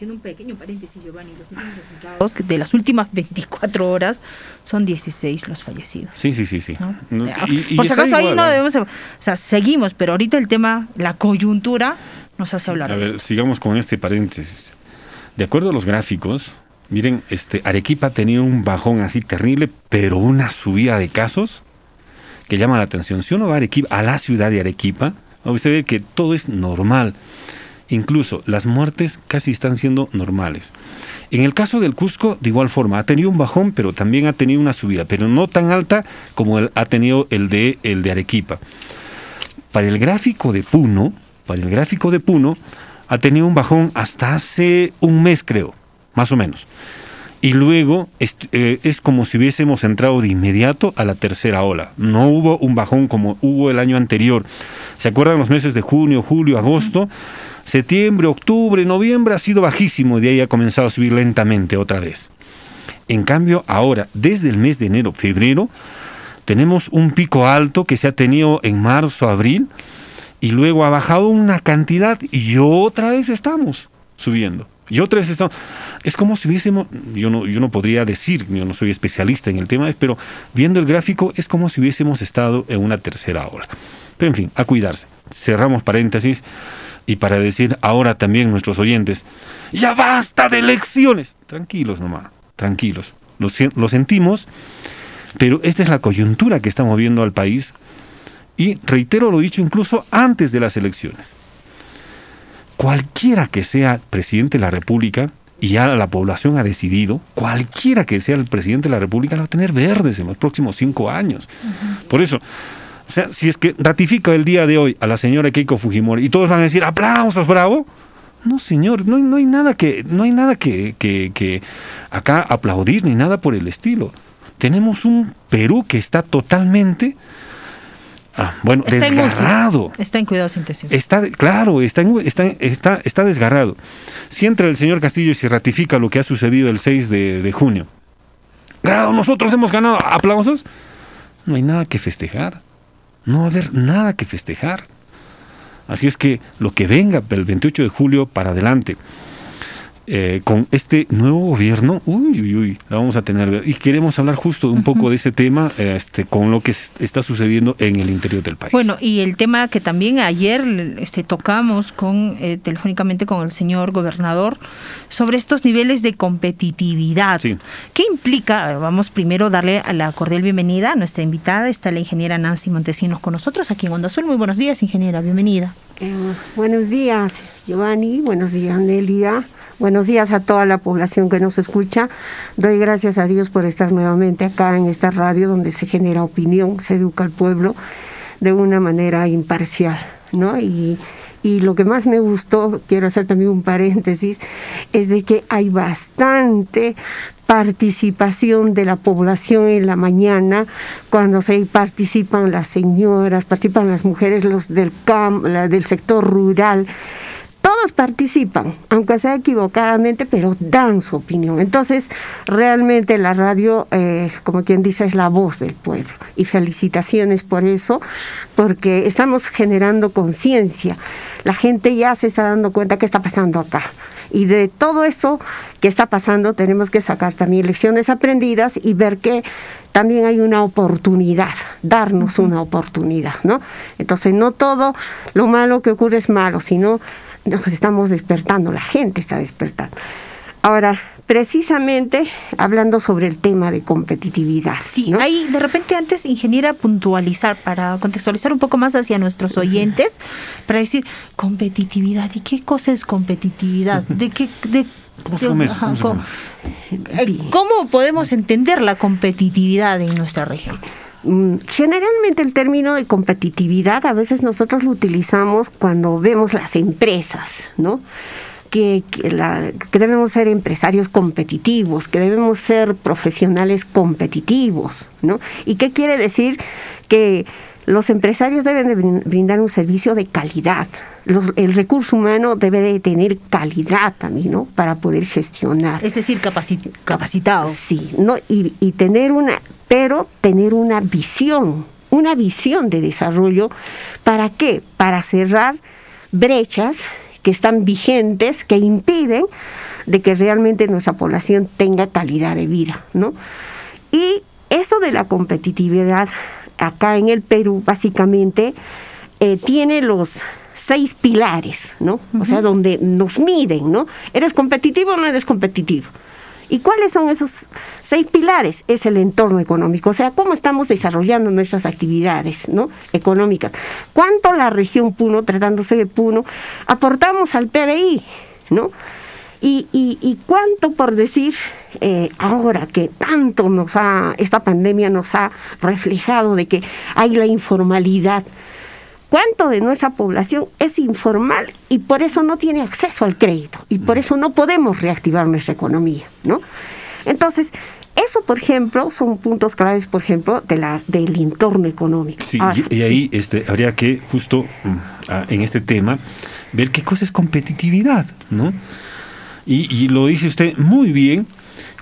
Haciendo un pequeño paréntesis, Giovanni, los últimos resultados de las últimas 24 horas son 16 los fallecidos. Sí, sí, sí, sí. No, y- y Por si acaso ahí igual, no ¿ah? debemos, o sea, seguimos, pero ahorita el tema, la coyuntura, nos hace hablar A de ver, esto. sigamos con este paréntesis. De acuerdo a los gráficos, miren, este Arequipa ha tenido un bajón así terrible, pero una subida de casos que llama la atención. Si uno va a Arequipa, a la ciudad de Arequipa, va a usted ver que todo es normal. Incluso las muertes casi están siendo normales. En el caso del Cusco, de igual forma, ha tenido un bajón, pero también ha tenido una subida, pero no tan alta como ha tenido el de, el de Arequipa. Para el gráfico de Puno, para el gráfico de Puno, ha tenido un bajón hasta hace un mes, creo, más o menos. Y luego eh, es como si hubiésemos entrado de inmediato a la tercera ola. No hubo un bajón como hubo el año anterior. ¿Se acuerdan los meses de junio, julio, agosto? Septiembre, octubre, noviembre ha sido bajísimo y de ahí ha comenzado a subir lentamente otra vez. En cambio, ahora, desde el mes de enero, febrero, tenemos un pico alto que se ha tenido en marzo, abril, y luego ha bajado una cantidad y otra vez estamos subiendo. Y otra vez estamos. Es como si hubiésemos. Yo no, yo no podría decir, yo no soy especialista en el tema, pero viendo el gráfico es como si hubiésemos estado en una tercera ola. Pero en fin, a cuidarse. Cerramos paréntesis y para decir ahora también nuestros oyentes: ¡Ya basta de elecciones! Tranquilos nomás, tranquilos. Lo, sentimos, pero esta es la coyuntura que está moviendo al país. Y reitero lo dicho incluso antes de las elecciones cualquiera que sea presidente de la República, y ya la población ha decidido, cualquiera que sea el presidente de la República la va a tener verdes en los próximos cinco años. Por eso, o sea, si es que ratifica el día de hoy a la señora Keiko Fujimori y todos van a decir aplausos, bravo. No, señor, no, no hay nada que, no hay nada que, que, que acá aplaudir ni nada por el estilo. Tenemos un Perú que está totalmente, ah, bueno, Está desgarrado. Está en cuidados intensivos. Está, claro, está, en- está, está, está desgarrado. Si entra el señor Castillo y se ratifica lo que ha sucedido el 6 de, de junio, grado, nosotros hemos ganado, aplausos, no hay nada que festejar. No va a haber nada que festejar. Así es que lo que venga del 28 de julio para adelante, eh, con este nuevo gobierno, uy, uy, uy, la vamos a tener. Y queremos hablar justo un poco de ese tema, eh, este, con lo que está sucediendo en el interior del país. Bueno, y el tema que también ayer este, tocamos con eh, telefónicamente con el señor gobernador sobre estos niveles de competitividad. ¿Qué implica? Vamos primero a darle a la cordial bienvenida a nuestra invitada. Está la ingeniera Nancy Montesinos con nosotros aquí en Onda Azul. Muy buenos días, ingeniera. Bienvenida. Eh, buenos días, Giovanni. Buenos días, Nelia. Buenos días a toda la población que nos escucha. Doy gracias a Dios por estar nuevamente acá en esta radio donde se genera opinión, se educa al pueblo de una manera imparcial, ¿no? Y, lo que más me gustó, quiero hacer también un paréntesis, es de que hay bastante participación de la población en la mañana, cuando se participan las señoras, participan las mujeres, los del camp, del sector rural, todos participan, aunque sea equivocadamente, pero dan su opinión. Entonces, realmente la radio, eh, como quien dice, es la voz del pueblo. Y felicitaciones por eso, porque estamos generando conciencia. La gente ya se está dando cuenta qué está pasando acá. Y de todo esto que está pasando tenemos que sacar también lecciones aprendidas y ver que también hay una oportunidad, darnos una oportunidad, ¿no? Entonces no todo lo malo que ocurre es malo, sino nos estamos despertando, la gente está despertando. Ahora, precisamente hablando sobre el tema de competitividad. Sí, ahí de repente antes, ingeniera, puntualizar, para contextualizar un poco más hacia nuestros oyentes, para decir competitividad. ¿Y qué cosa es competitividad? ¿De qué, de, ¿Cómo se de- come eso? ajá, ¿Cómo se cómo- eh, ¿Cómo podemos entender la competitividad en nuestra región? Mm, Generalmente el término de competitividad a veces nosotros lo utilizamos cuando vemos las empresas, ¿no? Que, que debemos ser empresarios competitivos, que debemos ser profesionales competitivos, ¿no? ¿Y qué quiere decir? Que los empresarios deben de brin- brindar un servicio de calidad. Los- el recurso humano debe de tener calidad también, ¿no? Para poder gestionar. Es decir, capacitado. Sí, ¿no? Y, y tener una, pero tener una visión, una visión de desarrollo. ¿Para qué? Para cerrar brechas que están vigentes, que impiden de que realmente nuestra población tenga calidad de vida, ¿no? Y eso de la competitividad acá en el Perú, básicamente, eh, tiene los seis pilares, ¿no? O sea, donde nos miden, ¿no? ¿Eres competitivo o no eres competitivo? ¿Y cuáles son esos seis pilares? Es el entorno económico, o sea, cómo estamos desarrollando nuestras actividades ¿no? económicas. ¿Cuánto la región Puno, tratándose de Puno, aportamos al PBI? ¿no? Y, y, y cuánto por decir, eh, ahora que tanto nos ha, esta pandemia nos ha reflejado de que hay la informalidad, cuánto de nuestra población es informal y por eso no tiene acceso al crédito y por eso no podemos reactivar nuestra economía, ¿no? Entonces, eso, por ejemplo, son puntos claves, por ejemplo, de la, del entorno económico. Sí, Ahora, y, ahí este, habría que, justo mm, en este tema, ver qué cosa es competitividad, ¿no? Y, y lo dice usted muy bien,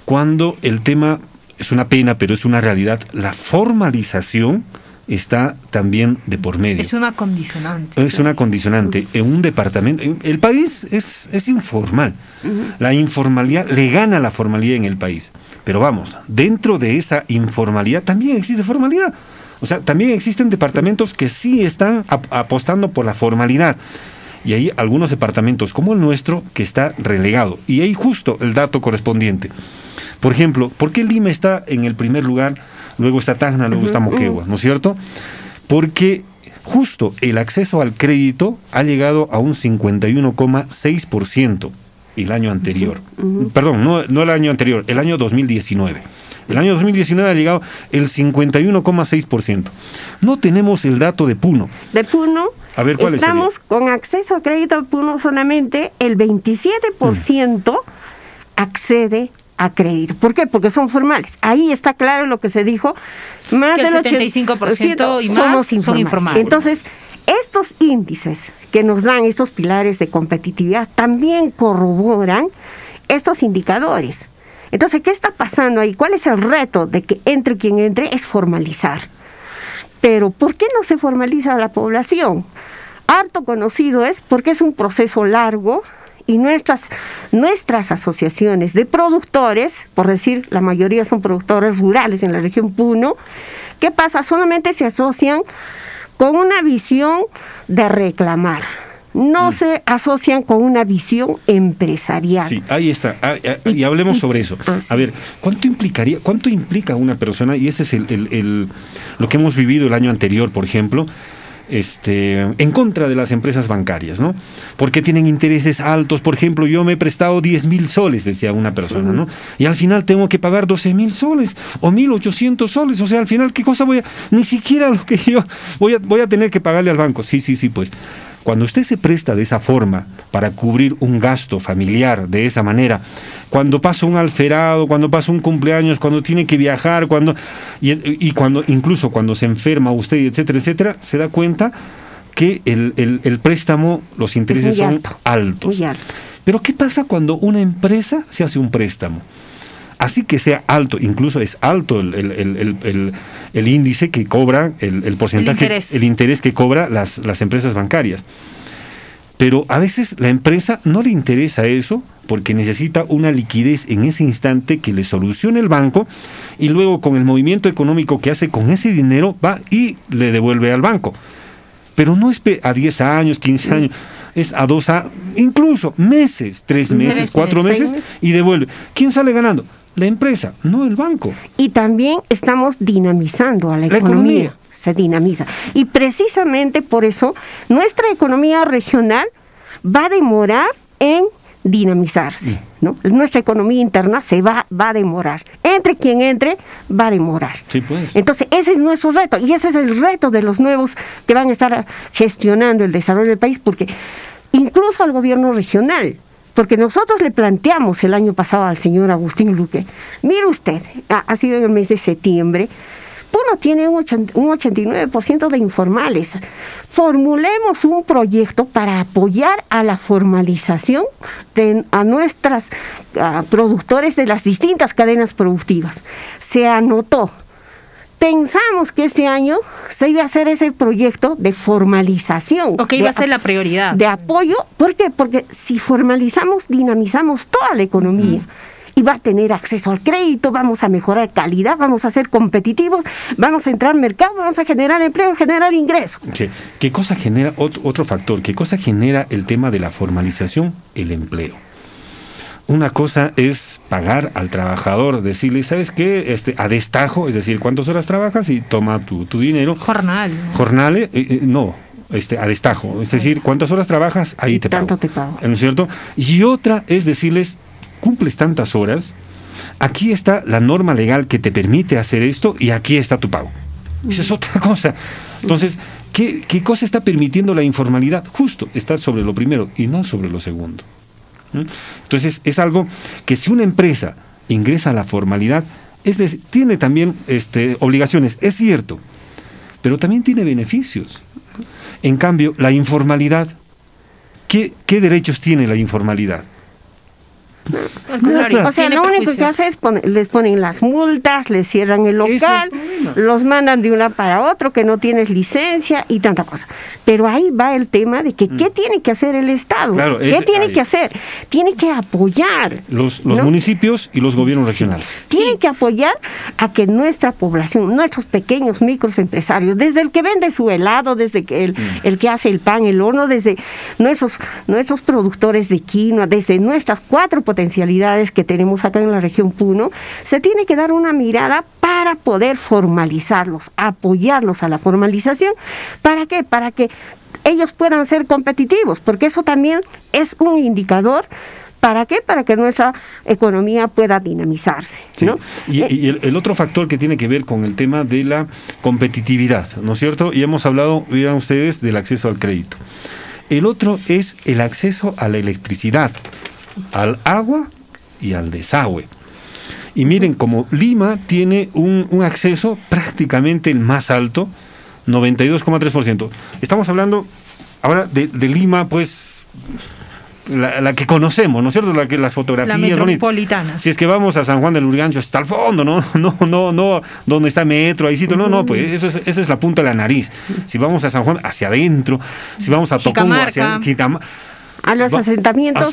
cuando el tema es una pena, pero es una realidad, la formalización está también de por medio. Es una condicionante. Es una condicionante. En un departamento, en- el país es, es informal. La informalidad le gana la formalidad en el país. Pero vamos, dentro de esa informalidad también existe formalidad. O sea, también existen departamentos que sí están ap- apostando por la formalidad. Y hay algunos departamentos como el nuestro que está relegado. Y hay justo el dato correspondiente. Por ejemplo, ¿por qué Lima está en el primer lugar? Luego está Tacna, luego está Moquegua, ¿no es cierto? Porque justo el acceso al crédito ha llegado a un 51,6% el año anterior. Perdón, no, no el año anterior, el año 2019. El año 2019 ha llegado el 51,6%. No tenemos el dato de Puno. De Puno, A ver, ¿cuáles estamos con acceso a crédito de Puno solamente el 27% accede a crédito. ¿Por qué? Porque son formales. Ahí está claro lo que se dijo. Más Que el del 75% y más somos son informales. Entonces, estos índices que nos dan estos pilares de competitividad también corroboran estos indicadores. Entonces, ¿qué está pasando ahí? ¿Cuál es el reto de que entre quien entre? Es formalizar. Pero ¿por qué no se formaliza la población? Harto conocido es porque es un proceso largo y nuestras, nuestras asociaciones de productores, por decir, la mayoría son productores rurales en la región Puno, ¿qué pasa? Solamente se asocian con una visión de reclamar. No se asocian con una visión empresarial. Sí, ahí está. Ah, ah, y hablemos sobre eso. A ver, ¿cuánto implicaría, cuánto implica una persona? Y ese es el, el- el- lo que hemos vivido el año anterior, por ejemplo, este, en contra de las empresas bancarias, ¿no? Porque tienen intereses altos. Por ejemplo, yo me he prestado 10 mil soles, decía una persona, ¿no? Y al final tengo que pagar 12 mil soles o 1.800 soles. O sea, al final, ¿qué cosa voy a...? Ni siquiera lo que yo voy a, voy a tener que pagarle al banco. Sí, sí, sí, pues. Cuando usted se presta de esa forma para cubrir un gasto familiar de esa manera, cuando pasa un alferado, cuando pasa un cumpleaños, cuando tiene que viajar, cuando y, y cuando incluso cuando se enferma usted, etcétera, etcétera, se da cuenta que el, el- el préstamo, los intereses son alto, altos. muy alto. Pero ¿qué pasa cuando una empresa se hace un préstamo? Así que sea alto, incluso es alto el, el- el- índice que cobra, el, porcentaje, interés. el interés que cobra las, las empresas bancarias. Pero a veces la empresa no le interesa eso porque necesita una liquidez en ese instante que le solucione el banco y luego con el movimiento económico que hace con ese dinero va y le devuelve al banco. Pero no es a 10 años, 15 años, es a dos a incluso meses, tres meses, Meses, cuatro seis meses meses. y devuelve. ¿Quién sale ganando? La empresa, no el banco. y también estamos dinamizando a la, La economía. economía. Se dinamiza. Y precisamente por eso nuestra economía regional va a demorar en dinamizarse. ¿no? Nuestra economía interna se va, va a demorar. Entre quien entre, va a demorar. Sí, pues. Entonces, ese es nuestro reto y ese es el reto de los nuevos que van a estar gestionando el desarrollo del país, porque incluso al gobierno regional, porque nosotros le planteamos el año pasado al señor Agustín Luque, mire usted, ha, sido en el mes de septiembre, Puno tiene un, ochenta- un 89% de informales. Formulemos un proyecto para apoyar a la formalización de, a nuestras productores de las distintas cadenas productivas. Se anotó. Pensamos que este año se iba a hacer ese proyecto de formalización. O que iba de a ser la prioridad. de apoyo. ¿Por qué? Porque si formalizamos, dinamizamos toda la economía. Y va a tener acceso al crédito, vamos a mejorar calidad, vamos a ser competitivos, vamos a entrar al mercado, vamos a generar empleo, generar ingresos. ¿Qué, qué cosa genera, otro, otro factor, qué cosa genera el tema de la formalización? El empleo. Una cosa es pagar al trabajador, decirle, ¿sabes qué? Este, a destajo, es decir, ¿cuántas horas trabajas? Y toma tu, tu dinero. Jornal. Jornales, eh, eh, no, este, a destajo. Es decir, ¿cuántas horas trabajas? Ahí te Tanto pago. te pago. ¿No es cierto? Y otra es decirles, cumples tantas horas, aquí está la norma legal que te permite hacer esto y aquí está tu pago. Esa es otra cosa. Entonces, ¿qué, qué cosa está permitiendo la informalidad? Justo, estar sobre lo primero y no sobre lo segundo. Entonces, es algo que si una empresa ingresa a la formalidad, es tiene también este, obligaciones, es cierto, pero también tiene beneficios. En cambio, la informalidad, ¿qué, qué derechos tiene la informalidad? O sea, lo único que hace es poner- les ponen las multas, les cierran el local, los mandan de un lado para otro, que no tienes licencia y tanta cosa. Pero ahí va el tema de que qué tiene que hacer el Estado, Mm. Claro, qué ese- tiene ahí. que hacer, tiene que apoyar. Los, los ¿no? municipios y los gobiernos regionales. Tienen que apoyar a que nuestra población, nuestros pequeños microempresarios, desde el que vende su helado, desde que el, el que hace el pan, el horno, desde nuestros, nuestros productores de quinoa, desde nuestras cuatro potencialidades que tenemos acá en la región Puno, se tiene que dar una mirada para poder formalizarlos, apoyarlos a la formalización. ¿Para qué? Para que ellos puedan ser competitivos, porque eso también es un indicador. ¿Para qué? Para que nuestra economía pueda dinamizarse. Sí. ¿no? Y, y el, el otro factor que tiene que ver con el tema de la competitividad, ¿no es cierto? Y hemos hablado, vieran ustedes, del acceso al crédito. El otro es el acceso a la electricidad, al agua y al desagüe. Y miren, como Lima tiene un, un acceso prácticamente el más alto, 92,3%. Estamos hablando ahora de, de Lima, pues la, la que conocemos, ¿no es cierto? La que las fotografías. La metropolitana. Si es que vamos a San Juan del Urgancho, está al fondo, ¿no? No, no, no, donde está metro, ahí sí, no, no, pues eso es, eso es la punta de la nariz. Si vamos a San Juan, hacia adentro, si vamos a Tocongo, hacia Jicamarca. A los Va- asentamientos.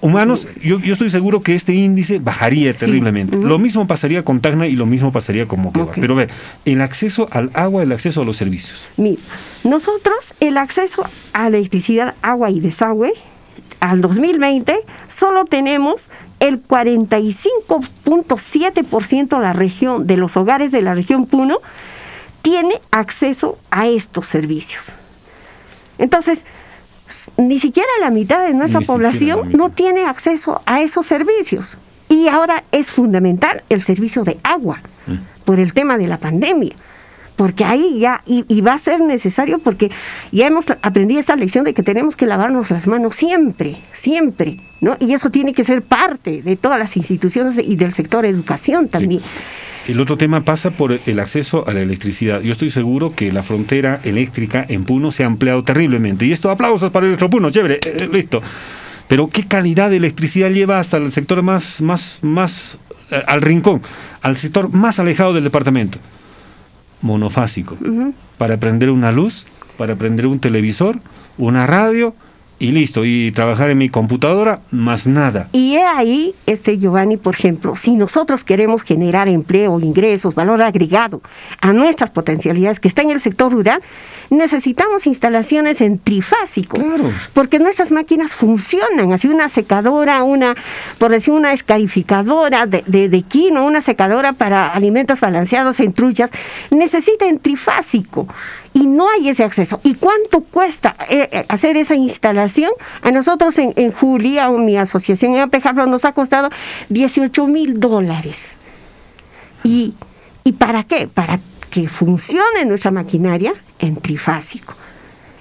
humanos, yo, yo estoy seguro que este índice bajaría terriblemente. Lo mismo pasaría con Tacna y lo mismo pasaría con Moquegua. Pero ve, el acceso al agua, el acceso a los servicios. Mira, nosotros el acceso a electricidad, agua y desagüe al 2020 solo tenemos el 45.7% de la región de los hogares de la región Puno tiene acceso a estos servicios. Entonces, ni siquiera la mitad de nuestra Ni población no tiene acceso a esos servicios. Y ahora es fundamental el servicio de agua por el tema de la pandemia. Porque ahí ya, y, y va a ser necesario porque ya hemos aprendido esa lección de que tenemos que lavarnos las manos siempre, siempre, ¿no? Y eso tiene que ser parte de todas las instituciones y del sector educación también. El otro tema pasa por el acceso a la electricidad. Yo estoy seguro que la frontera eléctrica en Puno se ha ampliado terriblemente. Y esto, aplausos para Electropuno, chévere, eh, eh, listo. Pero ¿qué calidad de electricidad lleva hasta el sector más, más, más, eh, al rincón, al sector más alejado del departamento? Monofásico. Para prender una luz, para prender un televisor, una radio y listo. Y trabajar en mi computadora, más nada. Y he ahí, este Giovanni, por ejemplo, si nosotros queremos generar empleo, ingresos, valor agregado a nuestras potencialidades que está en el sector rural, necesitamos instalaciones en trifásico. Porque nuestras máquinas funcionan, así una secadora, una, por decir, una escarificadora de, de, de quino, una secadora para alimentos balanceados en truchas, necesita en trifásico y no hay ese acceso. ¿Y cuánto cuesta eh, eh, hacer esa instalación? A nosotros en, en Julia, o mi asociación en Apejabro, nos ha costado 18 mil dólares. ¿Y, ¿Y para qué? Para que funcione nuestra maquinaria en trifásico.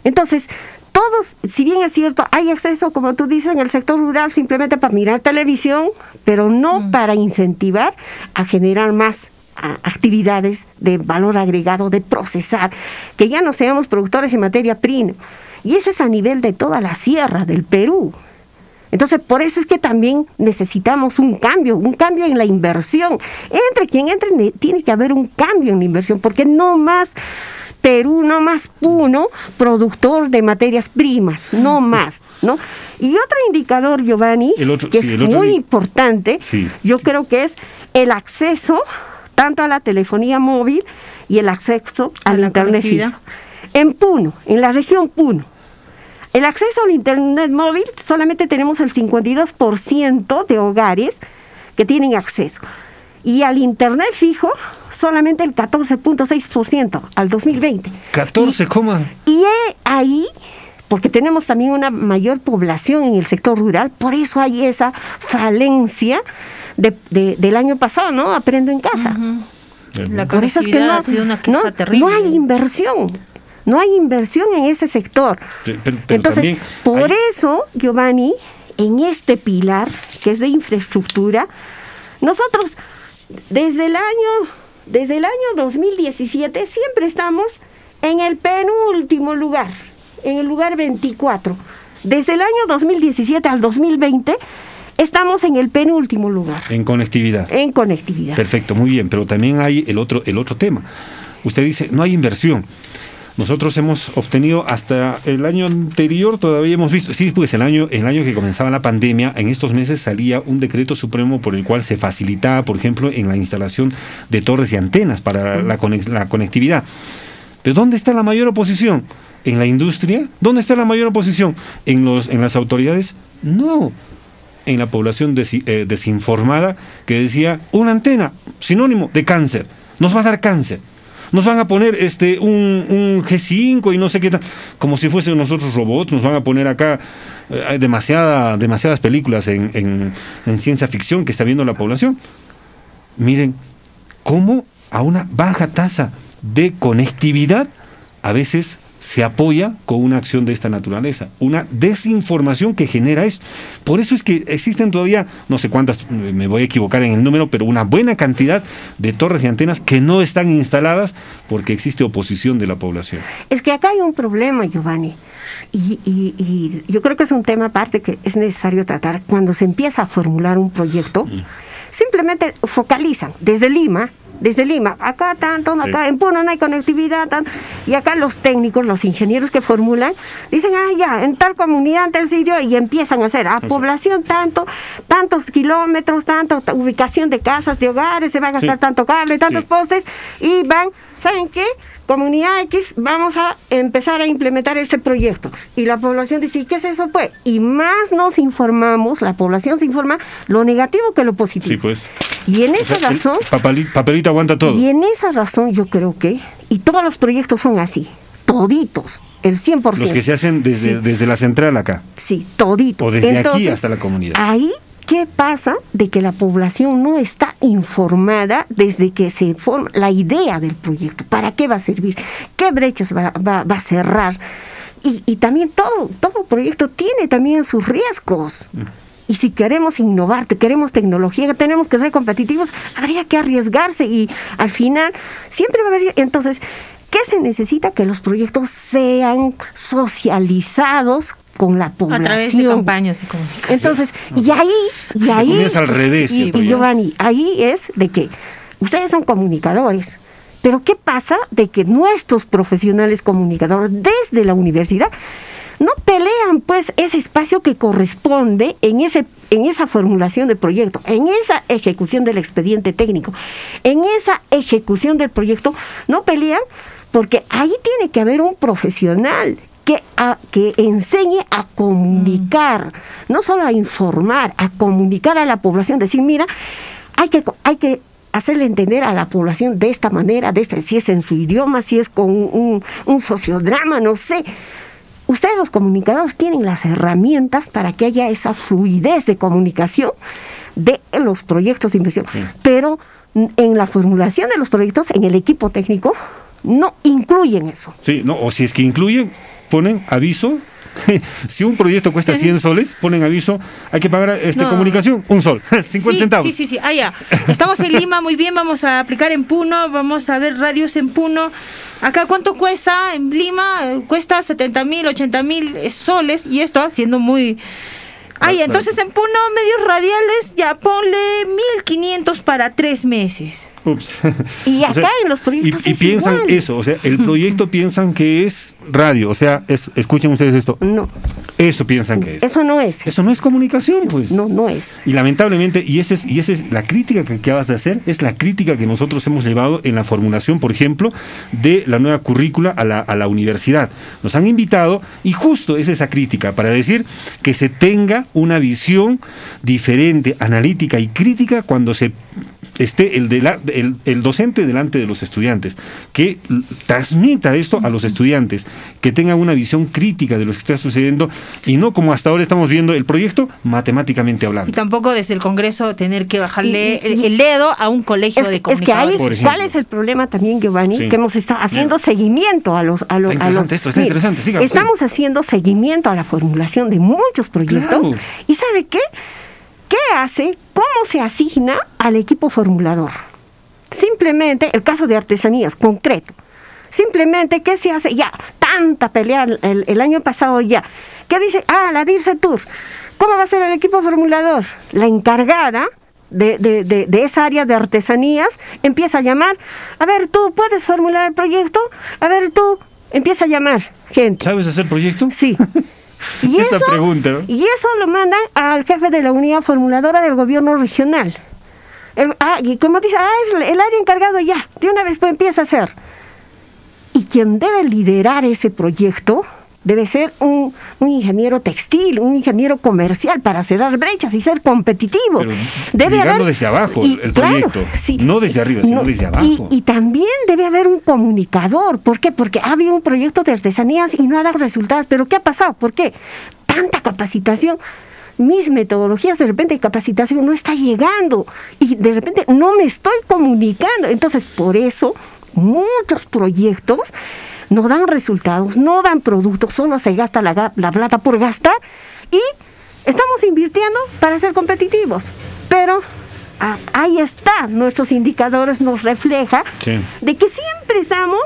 Entonces, todos, si bien es cierto, hay acceso, como tú dices, en el sector rural simplemente para mirar televisión, pero no para incentivar a generar más a- actividades de valor agregado, de procesar, que ya no seamos productores de materia prima. Y eso es a nivel de toda la sierra del Perú. Entonces, por eso es que también necesitamos un cambio, un cambio en la inversión. Entre quien entre, ne- tiene que haber un cambio en la inversión, porque no más Perú, no más Puno, productor de materias primas, no más, ¿no? Y otro indicador, Giovanni, otro- que sí, es muy importante, Sí. yo creo que es el acceso tanto a la telefonía móvil y el acceso al internet fijo. En Puno, en la región Puno, el acceso al Internet móvil solamente tenemos el 52% de hogares que tienen acceso. Y al Internet fijo solamente el 14.6% al 2020. 14, coma. Y he ahí, porque tenemos también una mayor población en el sector rural, por eso hay esa falencia de- de- del año pasado, ¿no? Aprendo en casa. La Por eso es que no, ha sido una queja no, terrible. no hay inversión. No hay inversión en ese sector. Pero- pero- pero Entonces, por eso, Giovanni, en este pilar que es de infraestructura, nosotros desde el año desde el año 2017 siempre estamos en el penúltimo lugar, en el lugar 24. Desde el año 2017 al 2020 estamos en el penúltimo lugar En conectividad. en conectividad. Perfecto, muy bien, pero también hay el otro, el otro tema. Usted dice, no hay inversión. Nosotros hemos obtenido hasta el año anterior, todavía hemos visto, sí, pues el año, el año que comenzaba la pandemia, en estos meses salía un decreto supremo por el cual se facilitaba, por ejemplo, en la instalación de torres y antenas para la, la conectividad. Pero ¿dónde está la mayor oposición? ¿En la industria? ¿Dónde está la mayor oposición? ¿En, los, en las autoridades? No. En la población eh, desinformada que decía, una antena, sinónimo de cáncer, nos va a dar cáncer. Nos van a poner este un, un G5 y no sé qué tal, como si fuesen nosotros robots, nos van a poner acá eh, hay demasiada, demasiadas películas en ciencia ficción que está viendo la población. Miren, cómo a una baja tasa de conectividad a veces se apoya con una acción de esta naturaleza, una desinformación que genera eso. Por eso es que existen todavía, no sé cuántas, me voy a equivocar en el número, pero una buena cantidad de torres y antenas que no están instaladas porque existe oposición de la población. Es que acá hay un problema, Giovanni. Y, y- y yo creo que es un tema aparte que es necesario tratar cuando se empieza a formular un proyecto. Simplemente focalizan desde Lima, desde Lima, acá tanto, acá en Puno no hay conectividad, y acá los técnicos, los ingenieros que formulan, dicen, ah, ya, en tal comunidad, en tal sitio, y empiezan a hacer, a población tanto, tantos kilómetros, tanto, ta- ubicación de casas, de hogares, se va a gastar Sí. tanto cable, tantos postes, y van, ¿saben qué? Comunidad X, vamos a empezar a implementar este proyecto. Y la población dice, ¿y qué es eso? Pues, y más nos informamos, la población se informa lo negativo que lo positivo. Sí, pues. Y en O esa sea, razón, papelito aguanta todo. y en esa razón yo creo que, y todos los proyectos son así, toditos, el 100%. Los que se hacen desde, desde la central acá. Sí, toditos. O desde aquí hasta la comunidad. Ahí, ¿qué pasa? De que la población no está informada desde que se forma la idea del proyecto. ¿Para qué va a servir? ¿Qué brechas va, a cerrar? Y, y también todo, todo proyecto tiene también sus riesgos. Y si queremos innovar, queremos tecnología, tenemos que ser competitivos, habría que arriesgarse y al final siempre va a haber... Entonces, ¿qué se necesita? Que los proyectos sean socializados con la A población. través de campañas de comunicación. Entonces, y ahí, y ahí, comienza al revés y, y. Giovanni, ahí es de que ustedes son comunicadores, pero ¿qué pasa de que nuestros profesionales comunicadores desde la universidad no pelean pues ese espacio que corresponde en ese en esa formulación de proyecto, en esa ejecución del expediente técnico, en esa ejecución del proyecto, no pelean porque ahí tiene que haber un profesional que, a- que enseñe a comunicar, no solo a informar, a comunicar a la población, decir, mira, hay que, hay que hacerle entender a la población de esta manera, de esta, si es en su idioma, si es con un, un sociodrama, no sé. Ustedes los comunicadores tienen las herramientas para que haya esa fluidez de comunicación de los proyectos de inversión. Pero en la formulación de los proyectos, en el equipo técnico, no incluyen eso. Sí, no, o si es que incluyen, ponen aviso. si un proyecto cuesta 100 soles, ponen aviso, hay que pagar este, No. comunicación, un sol, 50 sí, centavos. Sí, sí, sí. Ah, ya. Estamos en Lima, muy bien. Vamos a aplicar en Puno. Vamos a ver radios en Puno. Acá, ¿cuánto cuesta en Lima? Cuesta 70 mil, 80 mil soles. Y esto siendo muy. Ah, ya. Entonces en Puno, medios radiales, ya ponle 1500 para tres meses. Ups. Y O sea, acá en los proyectos y, y es piensan igual. eso, o sea, el proyecto piensan que es radio, o sea, es- escuchen ustedes esto. No. Eso piensan que es. Eso no es. Eso no es comunicación, pues. No, no es. Y lamentablemente, y esa es, y esa es la crítica que acabas de hacer, es la crítica que nosotros hemos llevado en la formulación, por ejemplo, de la nueva currícula a la, a la universidad. Nos han invitado, y justo es esa crítica, para decir que se tenga una visión diferente, analítica y crítica cuando se esté el, dela- el, el docente delante de los estudiantes, que transmita esto a los estudiantes, que tengan una visión crítica de lo que está sucediendo y no como hasta ahora estamos viendo el proyecto matemáticamente Y hablando. tampoco desde el Congreso tener que bajarle Y- y- el, el dedo a un colegio Es de que, es que ahí, comunicadores. ¿cuál es el problema también, Giovanni? Sí. Que hemos estado haciendo Bien. seguimiento a los... A los Está a los- esto, está Mire, interesante, siga, Estamos haciendo seguimiento a la formulación de muchos proyectos. Claro. ¿Y sabe qué? ¿Qué hace? ¿Cómo se asigna al equipo formulador? Simplemente, el caso de artesanías, concreto. Simplemente, ¿qué se hace? Ya, tanta pelea el, año pasado ya. ¿Qué dice? Ah, la DIRSE Tour. ¿cómo va a ser el equipo formulador? La encargada de, de, de, de, esa área de artesanías empieza a llamar, a ver, tú puedes formular el proyecto, a ver, tú empieza a llamar gente. ¿Sabes hacer proyecto? Sí. Y Esa eso, pregunta. y eso lo mandan al jefe de la unidad formuladora del gobierno regional. El- ah, y como dice, ah, es el, el área encargado ya, de una vez pues empieza a hacer. Y quien debe liderar ese proyecto debe ser un, un ingeniero textil, un ingeniero comercial para cerrar brechas y ser competitivos. Pero debe llegando haber desde abajo y, el claro, proyecto. sí. no desde arriba, sino No, desde y- abajo. Y, también debe haber un comunicador. ¿Por qué? Porque ha habido un proyecto de artesanías y no ha dado resultados. ¿Pero qué ha pasado? ¿Por qué? Tanta capacitación. Mis metodologías de repente de capacitación no está llegando y de repente no me estoy comunicando. Entonces, por eso muchos proyectos no dan resultados, no dan productos, solo se gasta la, plata por gastar y estamos invirtiendo para ser competitivos. Pero ah, ahí está, nuestros indicadores nos refleja Sí. de que siempre estamos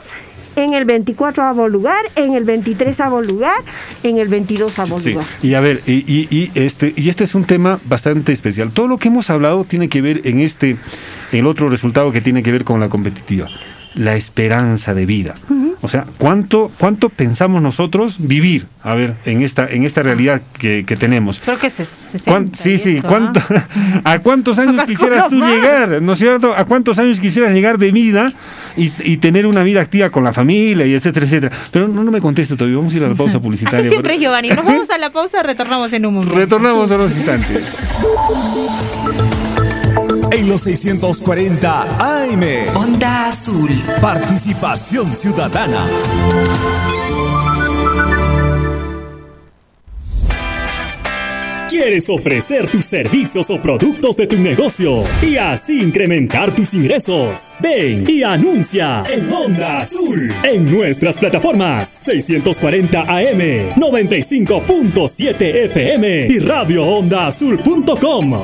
en el 24 lugar, en el 23 lugar, en el 22 Sí, lugar. y a ver, y, y- y este, y este es un tema bastante especial. Todo lo que hemos hablado tiene que ver en este, en el otro resultado que tiene que ver con la competitiva, la esperanza de vida. O sea, ¿cuánto, cuánto pensamos nosotros vivir, a ver, en esta, en esta realidad que, que tenemos? Creo que se, ¿Cuán- sí, sí. ¿cuánto- ¿A cuántos años quisieras tú más. llegar? ¿No es cierto? ¿A cuántos años quisieras llegar de vida y, y tener una vida activa con la familia y etcétera, etcétera? Pero no, no me conteste todavía. Vamos a ir a la pausa publicitaria. Así siempre, Giovanni. Nos vamos a la pausa, retornamos en un momento. Retornamos a unos instantes. En los 640 AM. Onda Azul. Participación ciudadana. ¿Quieres ofrecer tus servicios o productos de tu negocio y así incrementar tus ingresos? Ven y anuncia en Onda Azul en nuestras plataformas 640 AM, 95.7 FM y radioondaazul.com.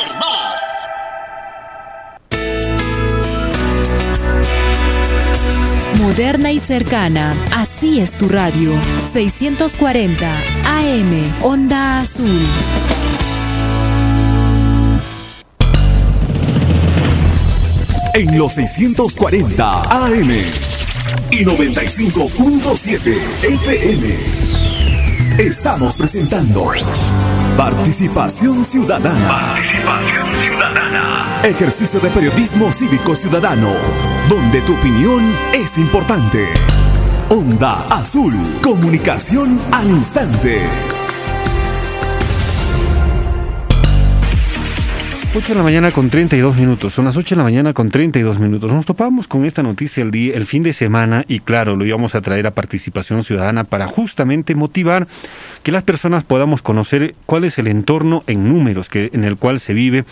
Moderna y cercana. Así es tu radio. 640 AM. Onda Azul. En los 640 AM y 95.7 FM. Estamos presentando Participación Ciudadana. Participación ciudadana. Ejercicio de periodismo cívico ciudadano, donde tu opinión es importante. Onda Azul, comunicación al instante. 8 de la mañana con 32 minutos. Son las 8 de la mañana con 32 minutos. Nos topamos con esta noticia el, día, el fin de semana y claro, lo íbamos a traer a participación ciudadana para justamente motivar que las personas podamos conocer cuál es el entorno en números que, en el cual se vive,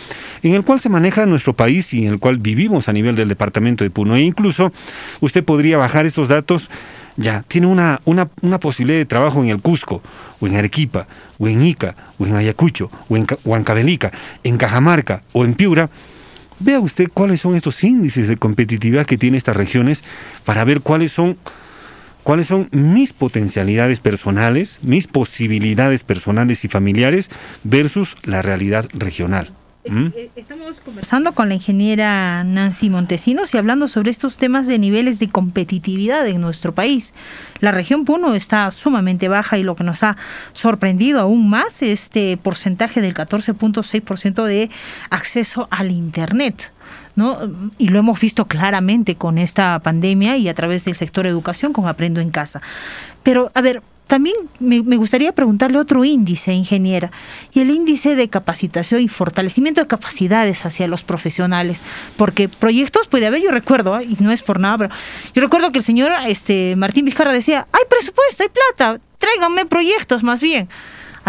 en el cual se maneja nuestro país y en el cual vivimos a nivel del departamento de Puno. E incluso usted podría bajar estos datos ya, tiene una, una, posibilidad de trabajo en el Cusco, o en Arequipa, o en Ica, o en Ayacucho, o en Ca- Huancavelica, en Cajamarca o en Piura, vea usted cuáles son estos índices de competitividad que tiene estas regiones para ver cuáles son cuáles son mis potencialidades personales, mis posibilidades personales y familiares versus la realidad regional. ¿Mm? Estamos conversando con la ingeniera Nancy Montesinos y hablando sobre estos temas de niveles de competitividad en nuestro país. La región Puno está sumamente baja y lo que nos ha sorprendido aún más es este porcentaje del 14.6% de acceso al Internet. ¿no? Y lo hemos visto claramente con esta pandemia y a través del sector educación con Aprendo en Casa. Pero, a ver, también me, gustaría preguntarle otro índice, ingeniera, y el índice de capacitación y fortalecimiento de capacidades hacia los profesionales, porque proyectos puede haber, yo recuerdo, ¿eh? y no es por nada, pero yo recuerdo que el señor este, Martín Vizcarra decía, hay presupuesto, hay plata, tráiganme proyectos más bien.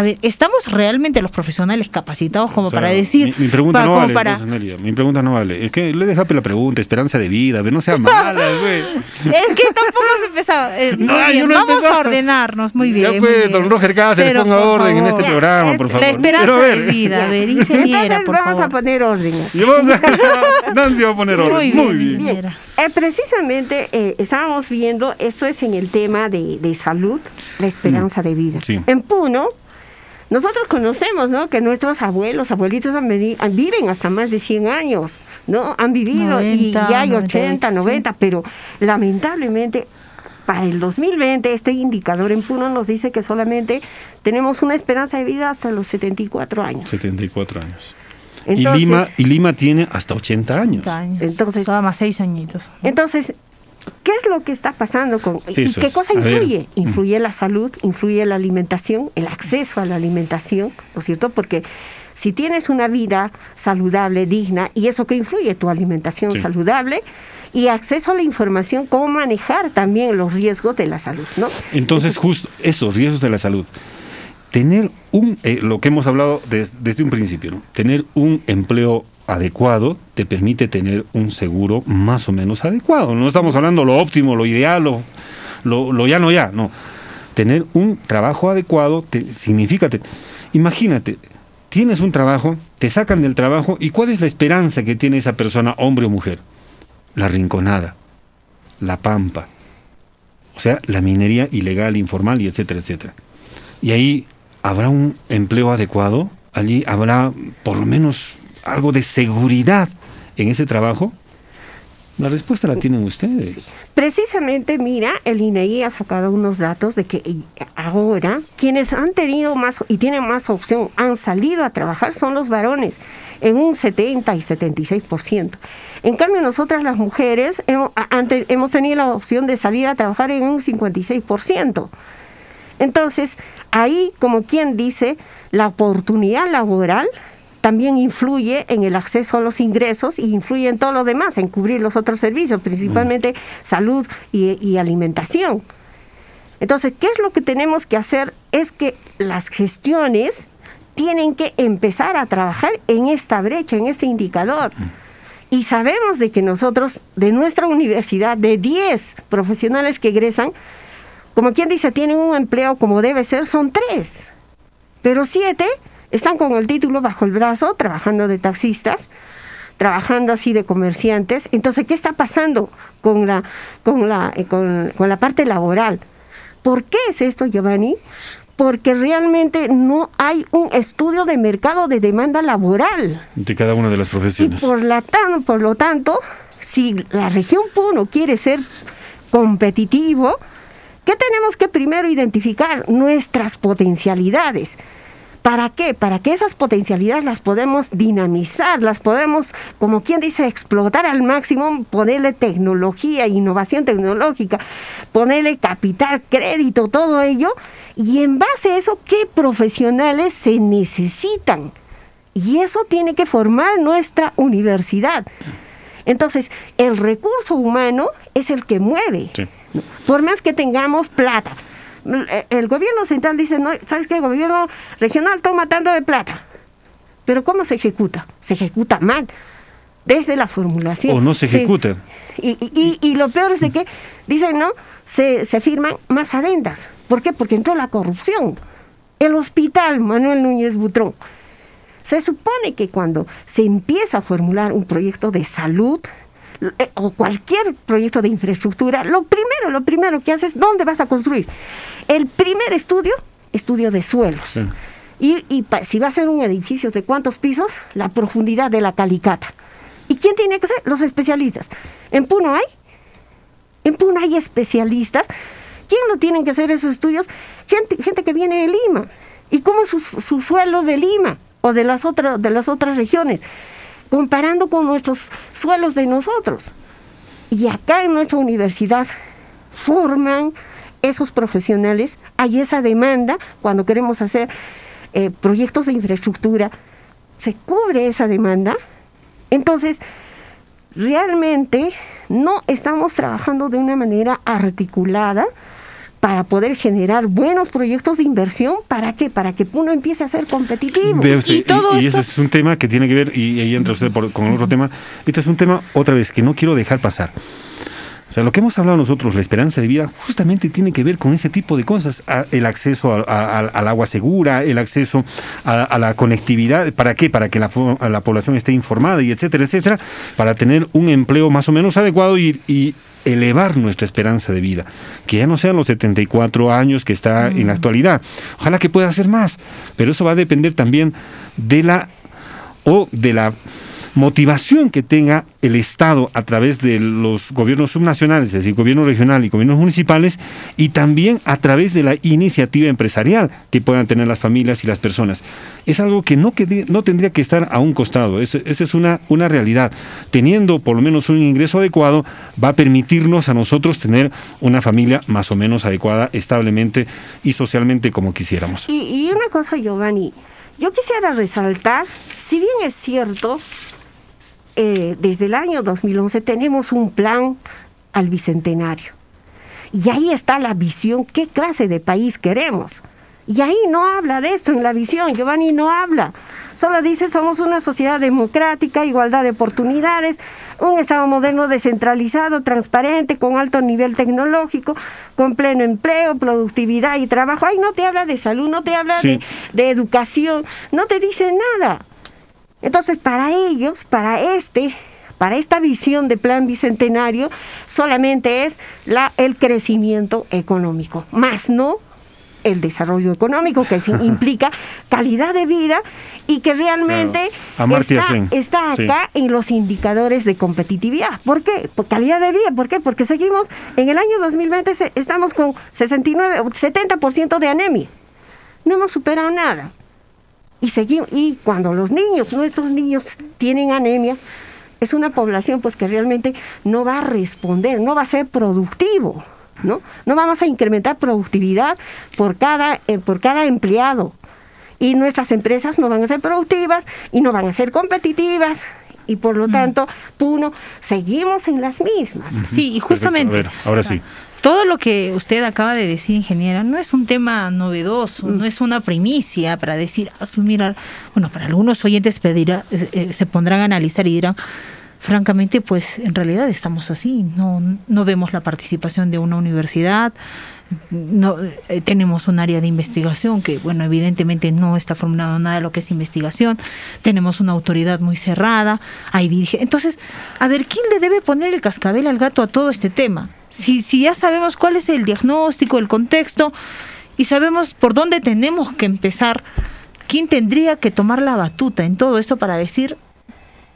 A ver, ¿estamos realmente los profesionales capacitados como O sea, para decir... Mi, mi pregunta para- no vale, para- entonces, Nelia, Mi pregunta no vale. Es que le dejaste la pregunta, esperanza de vida, a ver, no sea mala, güey. Es que tampoco se empezaba. eh, No, bien, no vamos a ordenarnos, muy bien. Ya pues, bien. don Roger Cáceres, Pero, ponga orden en este programa, por favor. La esperanza Pero a ver. de vida, a ver, ingeniera, Entonces por vamos favor. a poner orden. Y vamos a- Nancy va a poner orden. Muy bien. Bien. Eh, precisamente eh, estábamos viendo, esto es en el tema de, de salud, la esperanza de vida. sí. En Puno, nosotros conocemos ¿no? que nuestros abuelos, abuelitos han han- viven hasta más de 100 años, ¿no? Han vivido 90, y ya hay 98, 80, sí. 90, pero lamentablemente para el 2020 este indicador en Puno nos dice que solamente tenemos una esperanza de vida hasta los 74 años. 74 años. Entonces- y, Lima, y Lima tiene hasta 80 años. Entonces, Todavía más seis añitos. Entonces, ¿qué es lo que está pasando con y Eso qué es. cosa A ver. influye? Influye la salud, influye la alimentación, el acceso a la alimentación, ¿no es cierto? Porque si tienes una vida saludable, digna, y eso que influye tu alimentación Sí. saludable y acceso a la información, cómo manejar también los riesgos de la salud, ¿no? Entonces, justo esos riesgos de la salud. Tener un, eh, lo que hemos hablado des- desde un principio, ¿no? tener un empleo adecuado te permite tener un seguro más o menos adecuado. No estamos hablando lo óptimo, lo ideal, lo, lo, ya no ya, no. Tener un trabajo adecuado te, significa, te- imagínate, tienes un trabajo, te sacan del trabajo y ¿cuál es la esperanza que tiene esa persona, hombre o mujer? La rinconada, la pampa, o sea, la minería ilegal, informal y etcétera, etcétera. Y ahí habrá un empleo adecuado, allí habrá por lo menos algo de seguridad en ese trabajo. La respuesta la tienen ustedes. Precisamente, mira, el INEI ha sacado unos datos de que eh, ahora quienes han tenido más y tienen más opción, han salido a trabajar, son los varones, en un 70 y 76%. En cambio, nosotras las mujeres ante- hemos tenido la opción de salir a trabajar en un 56%. Entonces, ahí, como quien dice, la oportunidad laboral también influye en el acceso a los ingresos y influye en todo lo demás, en cubrir los otros servicios, principalmente salud y, y alimentación. Entonces, ¿qué es lo que tenemos que hacer? Es que las gestiones tienen que empezar a trabajar en esta brecha, en este indicador. Y sabemos de que nosotros, de nuestra universidad, de 10 profesionales que egresan, como quien dice, tienen un empleo como debe ser, son tres. Pero siete están con el título bajo el brazo, trabajando de taxistas, trabajando así de comerciantes. Entonces, ¿qué está pasando con la, con la, eh, con, con la parte laboral? ¿Por qué es esto, Giovanni? Porque realmente no hay un estudio de mercado de demanda laboral. De cada una de las Y profesiones. por, la tan- por lo tanto, si la región Puno quiere ser competitivo, ¿qué tenemos que primero identificar? Nuestras potencialidades. ¿Para qué? Para que esas potencialidades las podemos dinamizar, las podemos, como quien dice, explotar al máximo, ponerle tecnología, innovación tecnológica, ponerle capital, crédito, todo ello, y en base a eso, ¿qué profesionales se necesitan? Y eso tiene que formar nuestra universidad. Entonces, el recurso humano es el que mueve. Por más que tengamos plata. El- El gobierno central dice, no, ¿sabes qué? El gobierno regional toma tanto de plata. Pero ¿cómo se ejecuta? Se ejecuta mal. Desde la formulación. O no se ejecuta. Y, y- y- y lo peor es de que, dicen, ¿no? Se, se firman más adendas. ¿Por qué? Porque entró la corrupción. El hospital Manuel Núñez Butrón. Se supone que cuando se empieza a formular un proyecto de salud eh, o cualquier proyecto de infraestructura, lo primero, lo primero que haces, ¿dónde vas a construir? El primer estudio, estudio de suelos. Y, y pa- si va a ser un edificio de cuántos pisos, la profundidad de la calicata. ¿Y quién tiene que ser? Los especialistas. ¿En Puno hay? En Puno hay especialistas. ¿Quién lo tienen que hacer esos estudios? Gente, gente que viene de Lima. ¿Y cómo es su, su suelo de Lima o de las, otras de las otras regiones? Comparando con nuestros suelos de nosotros. Y acá en nuestra universidad forman esos profesionales, hay esa demanda cuando queremos hacer eh, proyectos de infraestructura, se cubre esa demanda. Entonces, realmente no estamos trabajando de una manera articulada para poder generar buenos proyectos de inversión. ¿Para qué? Para que Puno empiece a ser competitivo. Y todo y esto... ese es un tema que tiene que ver, y ahí entra usted por- con otro tema. Este es un tema, otra vez, que no quiero dejar pasar. O sea, lo que hemos hablado nosotros, la esperanza de vida, justamente tiene que ver con ese tipo de cosas. A- el acceso a- a- a- al agua segura, el acceso a, a la conectividad. ¿Para qué? Para que la, población esté informada y etcétera, etcétera. Para tener un empleo más o menos adecuado y, y elevar nuestra esperanza de vida. Que ya no sean los 74 años que está en la actualidad. Ojalá que pueda ser más. Pero eso va a depender también de la o de la motivación que tenga el Estado a través de los gobiernos subnacionales, es decir, gobierno regional y gobiernos municipales, y también a través de la iniciativa empresarial que puedan tener las familias y las personas. Es algo que no, que, no tendría que estar a un costado, esa es una, una realidad. Teniendo por lo menos un ingreso adecuado, va a permitirnos a nosotros tener una familia más o menos adecuada, establemente y socialmente como quisiéramos. Y, y una cosa, Giovanni, yo quisiera resaltar, si bien es cierto, eh, desde el año 2011 tenemos un plan al bicentenario. Y ahí está la visión, qué clase de país queremos. Y ahí no habla de esto en la visión, Giovanni no habla. Solo dice somos una sociedad democrática, igualdad de oportunidades, un Estado moderno descentralizado, transparente, con alto nivel tecnológico, con pleno empleo, productividad y trabajo. Ahí no te habla de salud, no te habla Sí. de, de educación, no te dice nada. Entonces, para ellos, para este, para esta visión de plan bicentenario, solamente es la, el crecimiento económico, más no el desarrollo económico, que implica calidad de vida y que realmente Claro. Está, Sí. acá en los indicadores de competitividad. ¿Por qué? Por calidad de vida. ¿Por qué? Porque seguimos, en el año 2020 se- estamos con 69, o 70% de anemia. No hemos superado nada. Y, seguimos, y cuando los niños, nuestros niños, tienen anemia, es una población pues que realmente no va a responder, no va a ser productivo, ¿no? No vamos a incrementar productividad por cada, eh, por cada empleado. Y nuestras empresas no van a ser productivas y no van a ser competitivas. Y por lo tanto, Puno, seguimos en las mismas. Sí, y justamente. A ver, ahora sí. Todo lo que usted acaba de decir, ingeniera, no es un tema novedoso, no es una primicia para decir, asumir, al- bueno, para algunos oyentes pedirá, eh, eh, se pondrán a analizar y dirán, francamente, pues en realidad estamos así, no, no vemos la participación de una universidad, no eh, tenemos un área de investigación que, bueno, evidentemente no está formulado nada de lo que es investigación, tenemos una autoridad muy cerrada, hay dirige- Entonces, a ver, ¿quién le debe poner el cascabel al gato a todo este tema? Si, si ya sabemos cuál es el diagnóstico, el contexto, y sabemos por dónde tenemos que empezar, ¿quién tendría que tomar la batuta en todo esto para decir,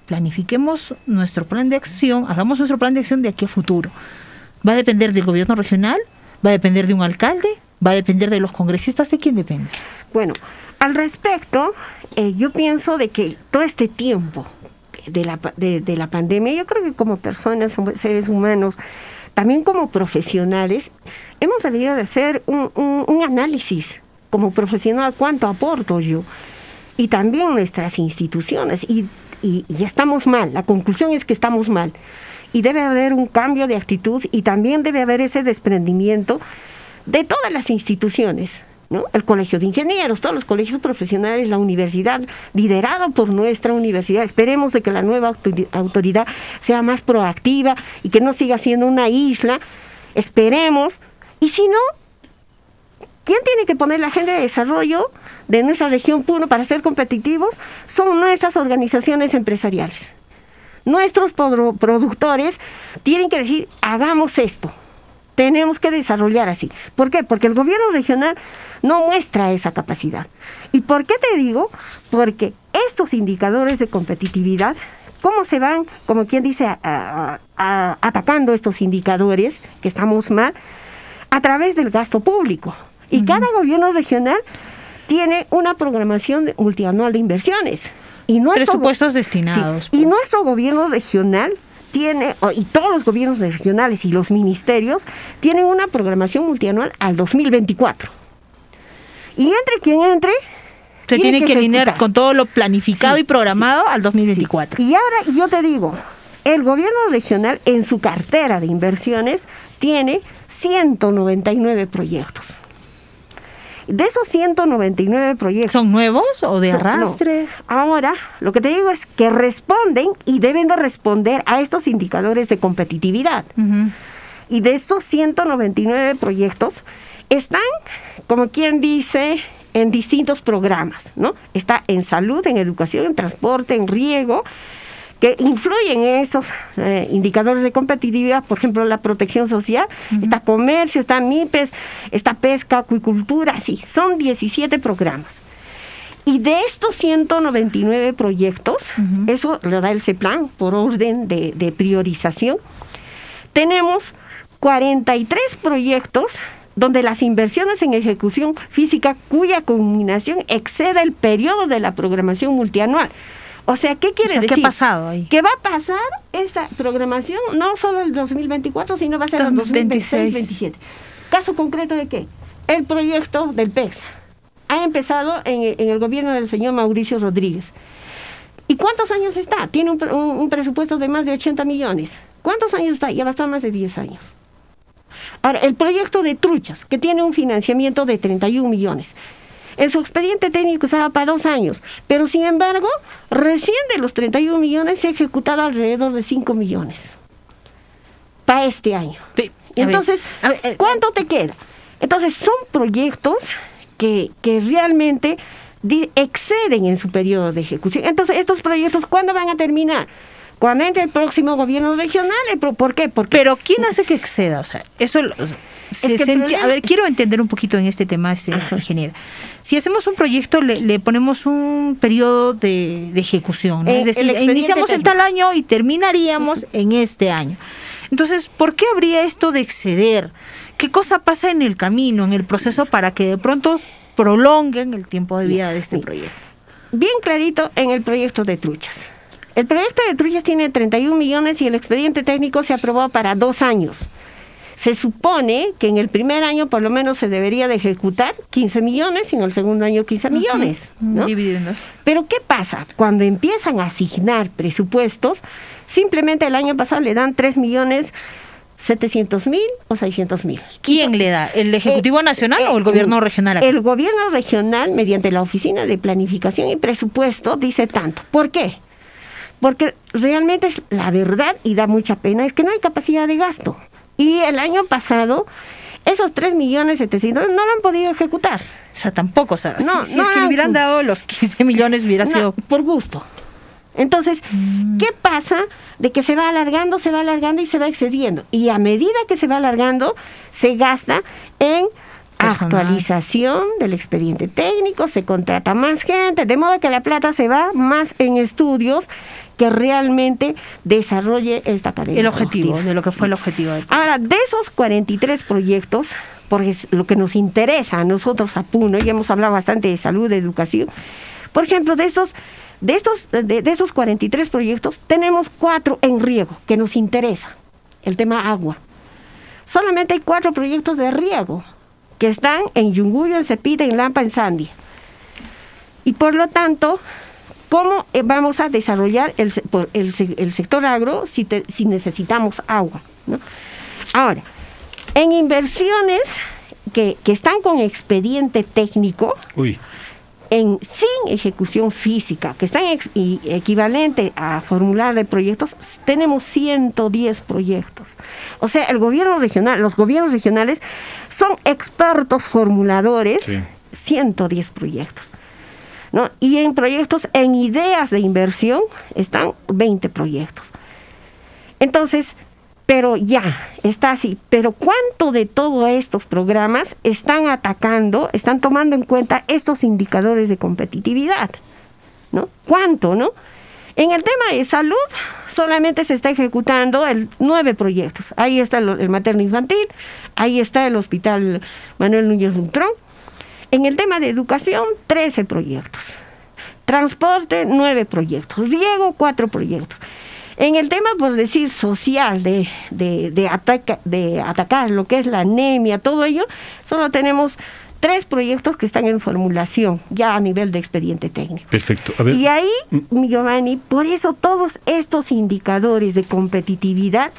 planifiquemos nuestro plan de acción, hagamos nuestro plan de acción de aquí a futuro? ¿Va a depender del gobierno regional? ¿Va a depender de un alcalde? ¿Va a depender de los congresistas? ¿De quién depende? Bueno, al respecto, eh, yo pienso de que todo este tiempo de la, de, de la pandemia, yo creo que como personas, seres humanos, también como profesionales, hemos debido de hacer un, un- análisis como profesional, cuánto aporto yo, y también nuestras instituciones, y, y estamos mal, la conclusión es que estamos mal, y debe haber un cambio de actitud y también debe haber ese desprendimiento de todas las instituciones. El Colegio de Ingenieros, todos los colegios profesionales, la universidad, liderada por nuestra universidad. Esperemos de que la nueva autori- autoridad sea más proactiva y que no siga siendo una isla. Esperemos. Y si no, ¿quién tiene que poner la agenda de desarrollo de nuestra región Puno para ser competitivos? Son nuestras organizaciones empresariales. Nuestros productores tienen que decir, hagamos esto, tenemos que desarrollar así. ¿Por qué? Porque el gobierno regional no muestra esa capacidad. ¿Y por qué te digo? Porque estos indicadores de competitividad, ¿cómo se van, como quien dice, a- a- a- atacando estos indicadores, que estamos mal, a través del gasto público? Y cada gobierno regional tiene una programación multianual de inversiones. Y nuestro Presupuestos destinados. Sí, Y nuestro gobierno regional tiene, y todos los gobiernos regionales y los ministerios tienen una programación multianual al 2024. Y entre quien entre, Se tiene que alinear ejecutar. con todo lo planificado Sí, y programado al 2024. Y ahora yo te digo, el gobierno regional en su cartera de inversiones tiene 199 proyectos. De esos 199 proyectos... ¿Son nuevos o de no. arrastre? Ahora, lo que te digo es que responden y deben de responder a estos indicadores de competitividad. Y de estos 199 proyectos están, como quien dice, en distintos programas, ¿no? Está en salud, en educación, en transporte, en riego, que influyen en estos eh, indicadores de competitividad, por ejemplo, la protección social, está comercio, está MIPES, está pesca, acuicultura, sí, son 17 programas. Y de estos 199 proyectos, eso lo da el CEPLAN por orden de, de priorización, tenemos 43 proyectos donde las inversiones en ejecución física cuya culminación excede el periodo de la programación multianual. O sea, ¿qué quiere O sea, ¿qué ha decir? pasado ahí? Que va a pasar esta programación no solo el 2024, sino va a ser el 2026. 2026-2027. Caso concreto de qué? El proyecto del PEXA ha empezado en, el- en el gobierno del señor Mauricio Rodríguez. ¿Y cuántos años está? Tiene un- un presupuesto de más de 80 millones. ¿Cuántos años está? Ya va a estar más de 10 años. Ahora, el proyecto de Truchas, que tiene un financiamiento de 31 millones. En su expediente técnico estaba para dos años, pero sin embargo, recién de los 31 millones se ha ejecutado alrededor de 5 millones para este año. ver, Entonces, ¿cuánto te queda? Entonces, son proyectos que, que realmente exceden en su periodo de ejecución. Entonces, estos proyectos, ¿cuándo van a terminar? Cuando entre el próximo gobierno regional. ¿Por qué? Porque Pero ¿quién hace que exceda? O sea, eso... o sea, se- que problema- A ver, quiero entender un poquito en este tema, este, ingeniera. Si hacemos un proyecto, le, le ponemos un periodo de, de ejecución, ¿no? Eh, es decir, iniciamos en tal año y terminaríamos en este año. Entonces, ¿por qué habría esto de exceder? ¿Qué cosa pasa en el camino, en el proceso, para que de pronto prolonguen el tiempo de vida de este proyecto? bien clarito en el proyecto de truchas. El proyecto de truchas tiene 31 millones y el expediente técnico se aprobó para dos años. Se supone que en el primer año por lo menos se debería de ejecutar 15 millones y en el segundo año 15 millones. Pero ¿qué pasa? Cuando empiezan a asignar presupuestos, simplemente el año pasado le dan 3 millones 700 mil o 600 mil. ¿Quién le da? ¿El Ejecutivo Nacional o el eh, Gobierno Regional? El gobierno regional, mediante la Oficina de Planificación y Presupuesto, dice tanto. ¿Por qué? Porque realmente es la verdad y da mucha pena, es que no hay capacidad de gasto. Y el año pasado, esos 3 millones 700 no lo han podido ejecutar. O sea, tampoco, o sea, No, si, si no es que le hubieran dado los 15 millones hubiera No, sido... por gusto. Entonces, ¿qué pasa? De que se va alargando, se va alargando y se va excediendo. Y a medida que se va alargando, se gasta en Personal. actualización del expediente técnico, se contrata más gente, de modo que la plata se va más en estudios que realmente desarrolle esta cadena. El objetivo, productiva. de lo que fue el objetivo. Ahora, de esos 43 proyectos, porque es lo que nos interesa a nosotros a Puno, ya hemos hablado bastante de salud, de educación, por ejemplo, de estos, de estos, de, de esos 43 proyectos, tenemos cuatro en riego que nos interesa, el tema agua. Solamente hay cuatro proyectos de riego que están en Yunguyo, en Cepita, en Lampa, en Sandia. Y por lo tanto, ¿cómo eh, vamos a desarrollar el, el se- el sector agro si, te- si necesitamos agua? ¿no? Ahora, en inversiones que, que están con expediente técnico, Uy. en sin ejecución física, que están ex- y- equivalente a formular de proyectos, tenemos 110 proyectos. O sea, el gobierno regional, los gobiernos regionales son expertos formuladores, Sí. 110 proyectos. Y en proyectos, en ideas de inversión, están 20 proyectos. Entonces, pero ya, está así. Pero ¿cuánto de todos estos programas están atacando, están tomando en cuenta estos indicadores de competitividad? ¿No? ¿Cuánto, no? En el tema de salud, solamente se está ejecutando el nueve proyectos. Ahí está el, materno infantil, ahí está el hospital Manuel Núñez Duntrón. En el tema de educación, 13 proyectos. Transporte, nueve proyectos. Riego, cuatro proyectos. En el tema, por decir, social, de, de, de, ataca- de atacar lo que es la anemia, todo ello, solo tenemos tres proyectos que están en formulación ya a nivel de expediente técnico. Perfecto. A ver. Y ahí, mi Giovanni, por eso todos estos indicadores de competitividad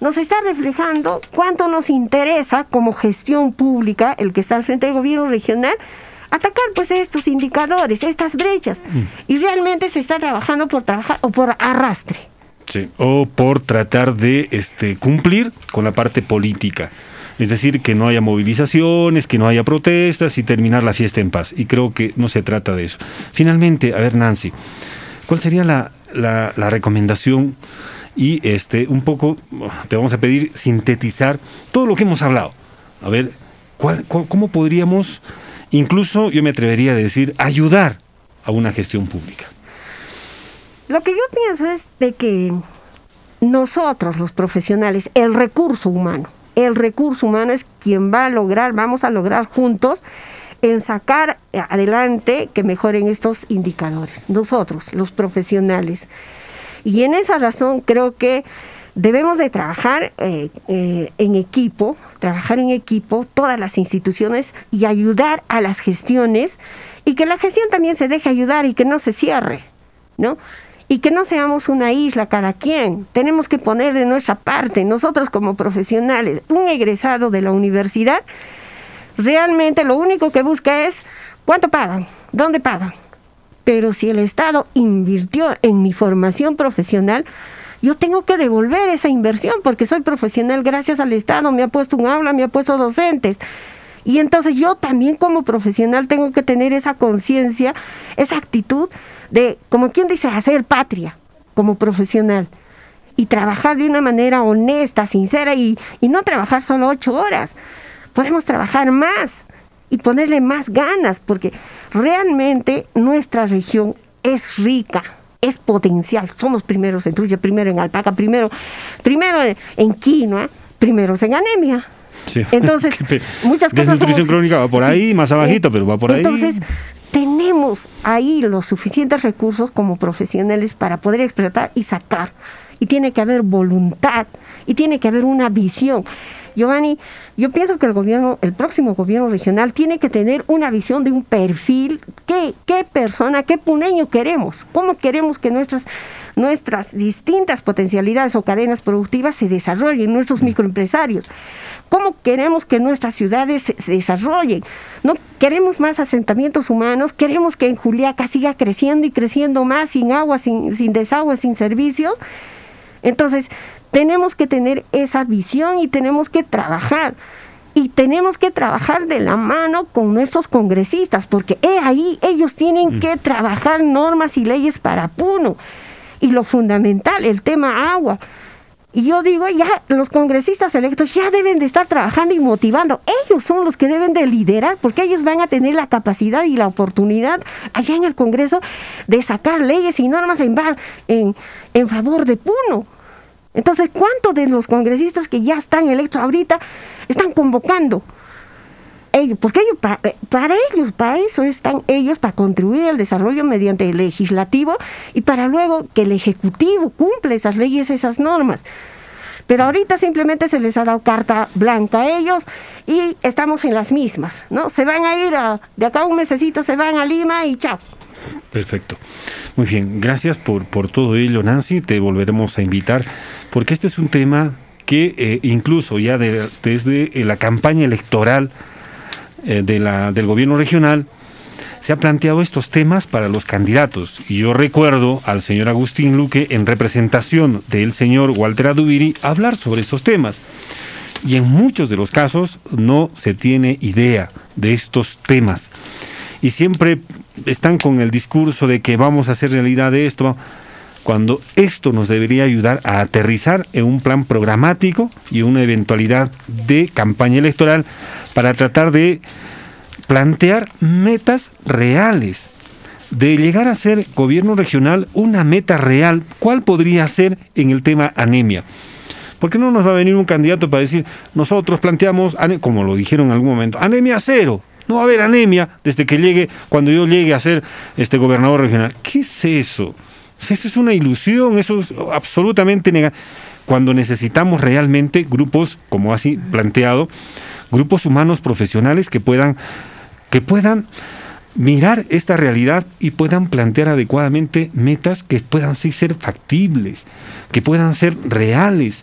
nos está reflejando cuánto nos interesa como gestión pública, el que está al frente del gobierno regional, atacar pues estos indicadores, estas brechas. Y realmente se está trabajando por trabajar o por arrastre. Sí, o por tratar de este, cumplir con la parte política. Es decir, que no haya movilizaciones, que no haya protestas y terminar la fiesta en paz. Y creo que no se trata de eso. Finalmente, a ver, Nancy, ¿cuál sería la, la, la recomendación? Y este, un poco te vamos a pedir sintetizar todo lo que hemos hablado. A ver, ¿cuál, cuál- ¿cómo podríamos, incluso yo me atrevería a decir, ayudar a una gestión pública? Lo que yo pienso es de que nosotros los profesionales, el recurso humano, el recurso humano es quien va a lograr, vamos a lograr juntos en sacar adelante que mejoren estos indicadores. Nosotros, los profesionales. Y en esa razón creo que debemos de trabajar eh, eh, en equipo, trabajar en equipo, todas las instituciones y ayudar a las gestiones y que la gestión también se deje ayudar y que no se cierre, ¿no? Y que no seamos una isla cada quien. Tenemos que poner de nuestra parte, nosotros como profesionales, un egresado de la universidad, realmente lo único que busca es cuánto pagan, dónde pagan. Pero si el Estado invirtió en mi formación profesional, yo tengo que devolver esa inversión porque soy profesional gracias al Estado, me ha puesto un aula, me ha puesto docentes. Y entonces yo también como profesional tengo que tener esa conciencia, esa actitud de, como quien dice, hacer patria como profesional y trabajar de una manera honesta, sincera y, y no trabajar solo ocho horas. Podemos trabajar más y ponerle más ganas porque realmente nuestra región es rica, es potencial. Somos primeros en trucha, primero en alpaca, primero, primero en quinoa, primeros en anemia. Sí. Entonces, muchas cosas somos- crónica va por Sí. ahí, más abajito, Eh, pero va por ahí. Entonces, tenemos ahí los suficientes recursos como profesionales para poder explotar y sacar. Y tiene que haber voluntad y tiene que haber una visión. Giovanni, yo pienso que el gobierno, el próximo gobierno regional tiene que tener una visión de un perfil, qué, qué persona, qué puneño queremos, cómo queremos que nuestras, nuestras distintas potencialidades o cadenas productivas se desarrollen, nuestros microempresarios, cómo queremos que nuestras ciudades se se desarrollen. No queremos más asentamientos humanos, queremos que en Juliaca siga creciendo y creciendo más sin agua, sin, sin desagüe, sin servicios. Entonces, tenemos que tener esa visión y tenemos que trabajar. Y tenemos que trabajar de la mano con nuestros congresistas, porque he ahí ellos tienen que trabajar normas y leyes para Puno. Y lo fundamental, el tema agua. Y yo digo, ya los congresistas electos ya deben de estar trabajando y motivando. Ellos son los que deben de liderar, porque ellos van a tener la capacidad y la oportunidad allá en el Congreso de sacar leyes y normas en, va- en, en favor de Puno. Entonces, ¿cuántos de los congresistas que ya están electos ahorita están convocando? Ellos, porque ellos, eh, para ellos, para eso están ellos, para contribuir al desarrollo mediante el legislativo y para luego que el ejecutivo cumpla esas leyes, esas normas. Pero ahorita simplemente se les ha dado carta blanca a ellos y estamos en las mismas, ¿no? Se van a ir de acá a un mesecito, se van a Lima y chao. Perfecto. Muy bien, gracias por, por todo ello, Nancy. Te volveremos a invitar, porque este es un tema que eh, incluso ya de- desde eh, la campaña electoral eh, de la, del gobierno regional se ha planteado estos temas para los candidatos. Y yo recuerdo al señor Agustín Luque, en representación del señor Walter Adubiri, hablar sobre estos temas. Y en muchos de los casos no se tiene idea de estos temas. Y siempre están con el discurso de que vamos a hacer realidad esto, cuando esto nos debería ayudar a aterrizar en un plan programático y una eventualidad de campaña electoral para tratar de plantear metas reales, de llegar a ser gobierno regional una meta real. ¿Cuál podría ser en el tema anemia? Porque no nos va a venir un candidato para decir, nosotros planteamos, como lo dijeron en algún momento, anemia cero. No va a haber anemia desde que llegue, cuando yo llegue a ser este gobernador regional. ¿Qué es eso? Eso es una ilusión, eso es absolutamente negativo. Cuando necesitamos realmente grupos, como así planteado, grupos humanos profesionales que puedan, que puedan mirar esta realidad y puedan plantear adecuadamente metas que puedan sí ser factibles, que puedan ser reales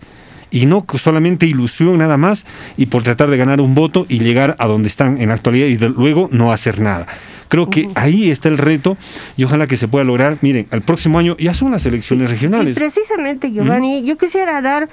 y no solamente ilusión nada más y por tratar de ganar un voto y llegar a donde están en la actualidad y de- luego no hacer nada. Creo que ahí está el reto y ojalá que se pueda lograr. Miren, el próximo año ya son las elecciones Y regionales. precisamente, Giovanni, yo quisiera dar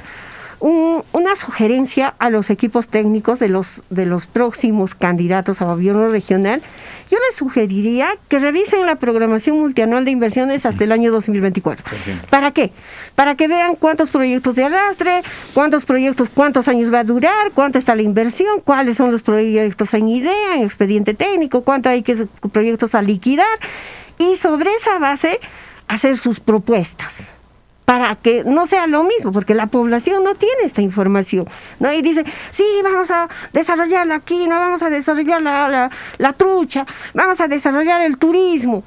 un- una sugerencia a los equipos técnicos de los, de los próximos candidatos a gobierno regional. Yo les sugeriría que revisen la programación multianual de inversiones hasta el año 2024. ¿Para qué? Para que vean cuántos proyectos de arrastre, cuántos proyectos, cuántos años va a durar, cuánto está la inversión, cuáles son los proyectos en idea, en expediente técnico, cuánto hay que proyectos a liquidar y sobre esa base hacer sus propuestas para que no sea lo mismo, porque la población no tiene esta información, ¿no? Y dice, sí, vamos a desarrollar la quina, vamos a desarrollar la, la, trucha, vamos a desarrollar el turismo.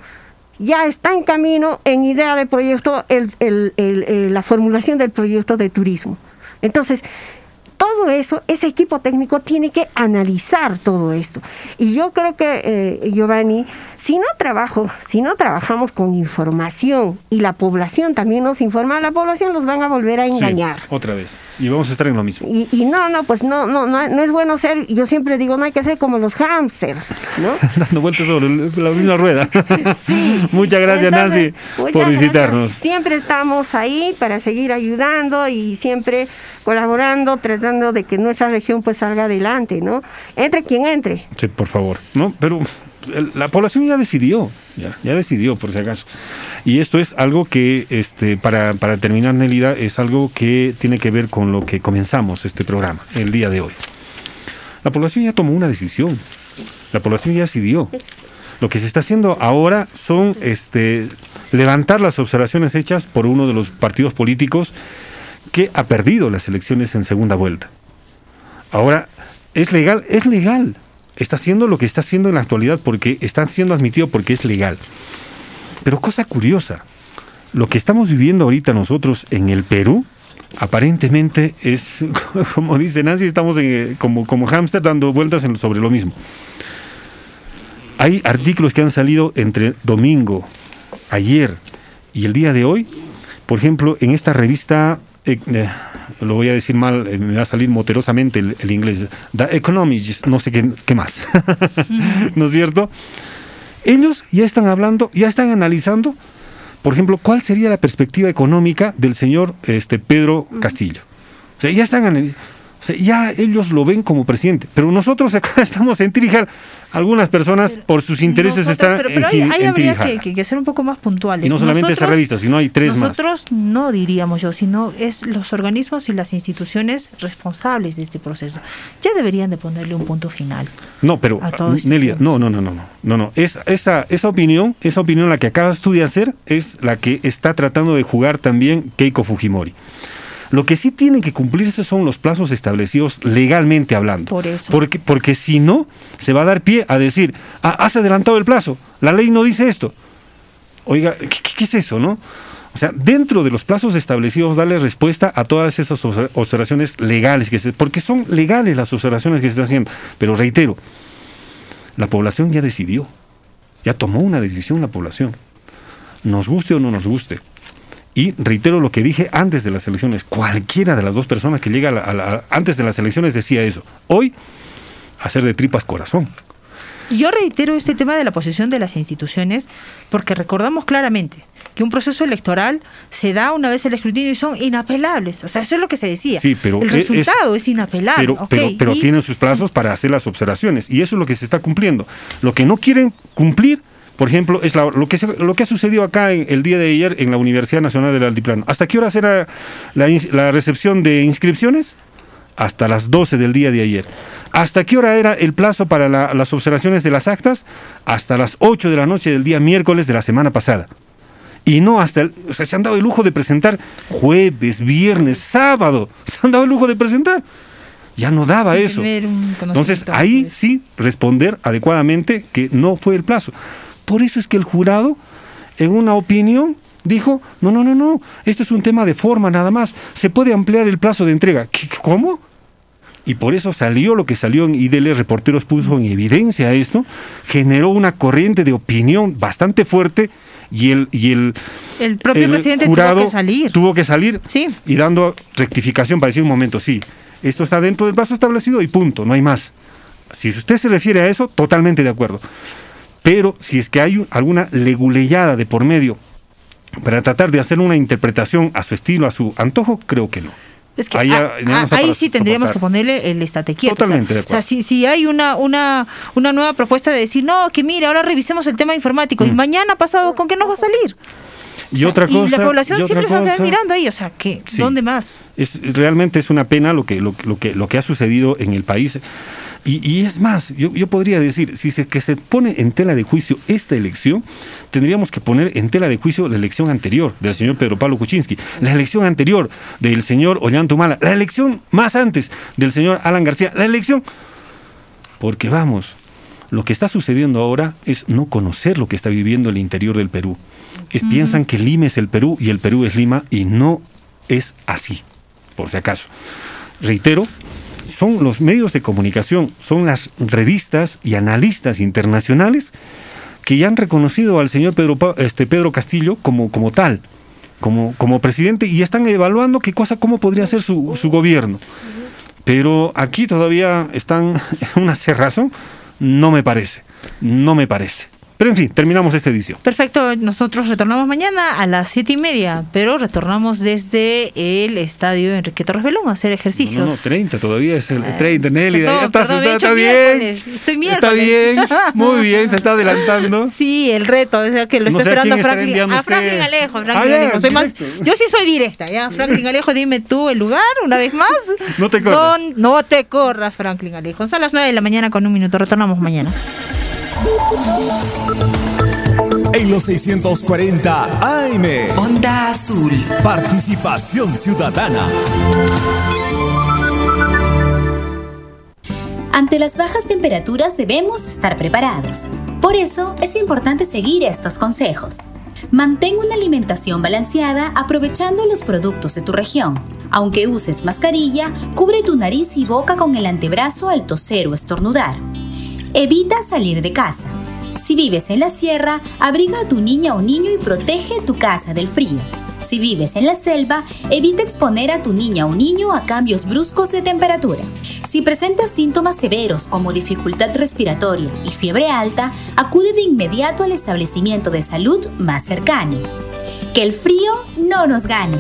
Ya está en camino, en idea de proyecto, el, el- la formulación del proyecto de turismo. Entonces, todo eso, ese equipo técnico tiene que analizar todo esto. Y yo creo que, eh, Giovanni, si no trabajo, si no trabajamos con información y la población también nos informa, la población los van a volver a Sí, engañar. otra vez. Y vamos a estar en lo mismo. Y, y no, no, pues no, no, no, no es bueno ser, yo siempre digo, no hay que ser como los hámsters, ¿no? Dando vueltas sobre la misma rueda. Muchas gracias, Entonces, Nancy, muchas por gracias. visitarnos. Siempre estamos ahí para seguir ayudando y siempre colaborando, tratando de que nuestra región pues salga adelante, ¿no? Entre quien entre. Sí, por favor. No, pero la población ya decidió, ya, ya decidió, por si acaso. Y esto es algo que, este, para, para terminar, Nelida, es algo que tiene que ver con lo que comenzamos este programa el día de hoy. La población ya tomó una decisión. La población ya decidió. Lo que se está haciendo ahora son este, levantar las observaciones hechas por uno de los partidos políticos que ha perdido las elecciones en segunda vuelta. Ahora, ¿es legal? Es legal. Está haciendo lo que está haciendo en la actualidad porque está siendo admitido porque es legal. Pero cosa curiosa, lo que estamos viviendo ahorita nosotros en el Perú, aparentemente es, como dice Nancy, estamos en, como, como hámster dando vueltas sobre lo mismo. Hay artículos que han salido entre domingo, ayer y el día de hoy. Por ejemplo, en esta revista, eh, eh, lo voy a decir mal, eh, me va a salir moterosamente el, el inglés, The Economist, no sé qué, qué más, ¿no es cierto? Ellos ya están hablando, ya están analizando, por ejemplo, cuál sería la perspectiva económica del señor este, Pedro Castillo. O sea, ya están analizando. O sea, ya ellos lo ven como presidente, pero nosotros acá estamos en Tirijal. Algunas personas por sus intereses Nosotros- están pero, pero en, Ji- ahí en habría que, que- que ser un poco más puntuales. Y no solamente esa revista, sino hay tres más. Nosotros no diríamos yo, sino es los organismos y las instituciones responsables de este proceso. Ya deberían de ponerle un punto final. No, pero a este Nelia, no, no, no, no, no, no, no. Es, esa, esa opinión, esa opinión la que acabas tú de hacer es la que está tratando de jugar también Keiko Fujimori. Lo que sí tienen que cumplirse son los plazos establecidos legalmente hablando. Por eso. Porque, porque si no, se va a dar pie a decir, ah, has adelantado el plazo, la ley no dice esto. Oiga, ¿qué, qué- es eso, no? O sea, dentro de los plazos establecidos, darle respuesta a todas esas obser- observaciones legales, que se, porque son legales las observaciones que se están haciendo. Pero reitero, la población ya decidió, ya tomó una decisión la población, nos guste o no nos guste. Y reitero lo que dije antes de las elecciones, cualquiera de las dos personas que llega a la- a la- antes de las elecciones decía eso. Hoy, hacer de tripas corazón. Yo reitero este tema de la posición de las instituciones porque recordamos claramente que un proceso electoral se da una vez el escrutinio y son inapelables. O sea, eso es lo que se decía. Sí, pero el es- resultado es, inapelable. Pero, pero, pero y- tienen sus plazos para hacer las observaciones y eso es lo que se está cumpliendo. Lo que no quieren cumplir, por ejemplo, es la- lo, que se- lo que ha sucedido acá en- el día de ayer en la Universidad Nacional del Altiplano. ¿Hasta qué hora será la, recepción de inscripciones? Hasta las 12 del día de ayer. ¿Hasta qué hora era el plazo para la- las observaciones de las actas? Hasta las 8 de la noche del día miércoles de la semana pasada. Y no hasta el, o sea, se han dado el lujo de presentar jueves, viernes, sábado. Se han dado el lujo de presentar. Ya no daba Sin eso. Entonces, ahí sí responder adecuadamente que no fue el plazo. Por eso es que el jurado, en una opinión, dijo, no, no, no, no, esto es un tema de forma nada más. Se puede ampliar el plazo de entrega. ¿Qué- ¿Cómo? y por eso salió lo que salió en IDL Reporteros puso en evidencia esto, generó una corriente de opinión bastante fuerte y el, y el, El propio el presidente jurado tuvo que salir. tuvo que salir Sí. y dando rectificación para decir un momento, sí, esto está dentro del plazo establecido y punto, no hay más. Si usted se refiere a eso, totalmente de acuerdo. Pero si es que hay un- alguna leguleyada de por medio para tratar de hacer una interpretación a su estilo, a su antojo, creo que no. Es que Ahí ah, ah, ahí sí tendríamos que ponerle el estate quieto. Totalmente de o sea, o sea, acuerdo. si, si hay una, una, una nueva propuesta de decir, no, que mire, ahora revisemos el tema informático y Mm. mañana pasado, ¿con qué nos va a salir? Y otra Y cosa, la población y siempre se va a quedar cosa- mirando ahí, o sea, ¿qué? Sí. ¿dónde más? Es, realmente es una pena lo que, lo, lo que, lo que ha sucedido en el país. Y, y es más, yo, yo podría decir, si se, que se pone en tela de juicio esta elección, tendríamos que poner en tela de juicio la elección anterior del señor Pedro Pablo Kuczynski, la elección anterior del señor Ollanta Humala, la elección más antes del señor Alan García, la elección... Porque vamos, lo que está sucediendo ahora es no conocer lo que está viviendo el interior del Perú. Es, Piensan que Lima es el Perú y el Perú es Lima y no es así, por si acaso. Reitero, son los medios de comunicación, son las revistas y analistas internacionales que ya han reconocido al señor Pedro, este, Pedro Castillo como, como tal, como, como presidente, y están evaluando qué cosa, cómo podría ser su, su gobierno. Pero aquí todavía están en una cerrazón, no me parece, no me parece. Pero en fin, terminamos esta edición. Perfecto, nosotros retornamos mañana a las siete y media, pero retornamos desde el estadio Enrique Torres Belón a hacer ejercicios. No, no, 30 todavía es el 30, Nelly. Perdón, ya está, perdón, está- está bien. miércoles, Estoy Está miércoles. bien, muy bien, se está adelantando. Sí, el reto, o sea, que lo No está a esperando estará Franklin, a Franklin. Alejo. Franklin Ah, ya, Alejo. Soy más, perfecto. yo sí soy directa, ¿ya? Franklin Alejo, dime tú el lugar, una vez más. No te corras. Don- no te corras, Franklin Alejo. Son las 9 de la mañana con un minuto, retornamos mañana. En los 640 AM. Onda Azul. Participación ciudadana. Ante las bajas temperaturas debemos estar preparados. Por eso es importante seguir estos consejos. Mantén una alimentación balanceada aprovechando los productos de tu región. Aunque uses mascarilla, cubre tu nariz y boca con el antebrazo al toser o estornudar. Evita salir de casa. Si vives en la sierra, abriga a tu niña o niño y protege tu casa del frío. Si vives en la selva, evita exponer a tu niña o niño a cambios bruscos de temperatura. Si presentas síntomas severos como dificultad respiratoria y fiebre alta, acude de inmediato al establecimiento de salud más cercano. Que el frío no nos gane.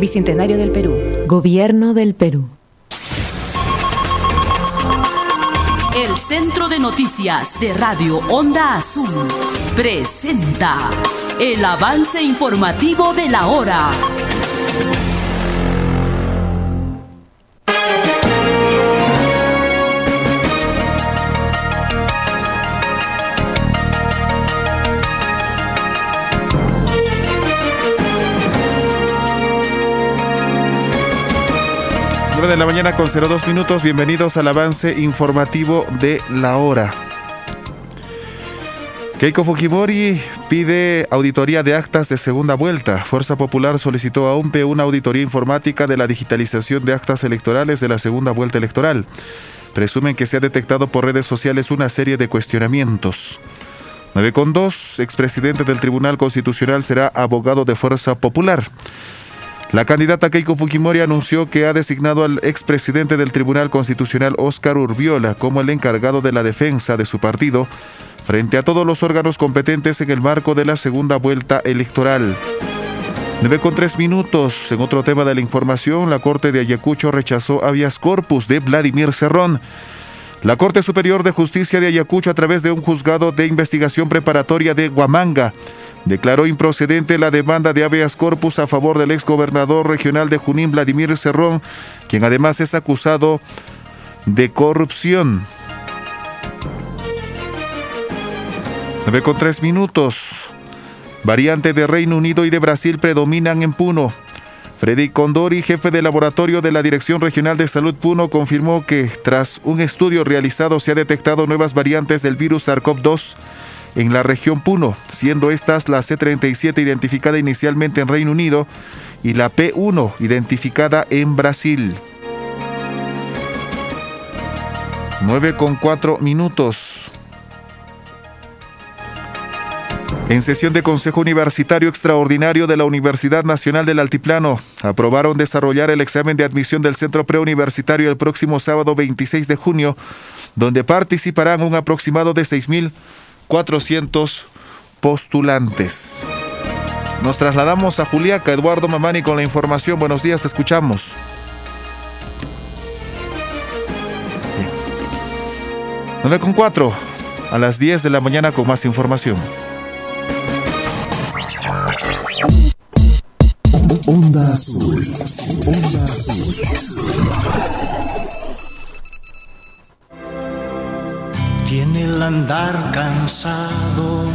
Bicentenario del Perú. Gobierno del Perú. El Centro de Noticias de Radio Onda Azul presenta el avance informativo de la hora. Nueve de la mañana con 02 minutos. Bienvenidos al avance informativo de la hora. Keiko Fujimori pide auditoría de actas de segunda vuelta. Fuerza Popular solicitó a UMPE una auditoría informática de la digitalización de actas electorales de la segunda vuelta electoral. Presumen que se ha detectado por redes sociales una serie de cuestionamientos. 9 con 2, expresidente del Tribunal Constitucional será abogado de Fuerza Popular. La candidata Keiko Fujimori anunció que ha designado al expresidente del Tribunal Constitucional Óscar Urbiola como el encargado de la defensa de su partido frente a todos los órganos competentes en el marco de la segunda vuelta electoral. 9 con 3 minutos. En otro tema de la información, la Corte de Ayacucho rechazó habeas corpus de Vladimir Cerrón. La Corte Superior de Justicia de Ayacucho, a través de un juzgado de investigación preparatoria de Huamanga, declaró improcedente la demanda de habeas corpus a favor del exgobernador regional de Junín, Vladimir Cerrón, quien además es acusado de corrupción. 9 con 3 minutos. Variante de Reino Unido y de Brasil predominan en Puno. Freddy Condori, jefe de laboratorio de la Dirección Regional de Salud Puno, confirmó que tras un estudio realizado se ha detectado nuevas variantes del virus SARS-CoV-2 en la región Puno, siendo estas la C37 identificada inicialmente en Reino Unido y la P1 identificada en Brasil. 9 con 4 minutos. En sesión de Consejo Universitario Extraordinario de la Universidad Nacional del Altiplano, aprobaron desarrollar el examen de admisión del centro preuniversitario el próximo sábado 26 de junio, donde participarán un aproximado de 6.400 postulantes. Nos trasladamos a Juliaca, Eduardo Mamani con la información. Buenos días, te escuchamos. 9 con 4, a las 10 de la mañana con más información. Onda Azul. Onda Azul. Tiene el andar cansado.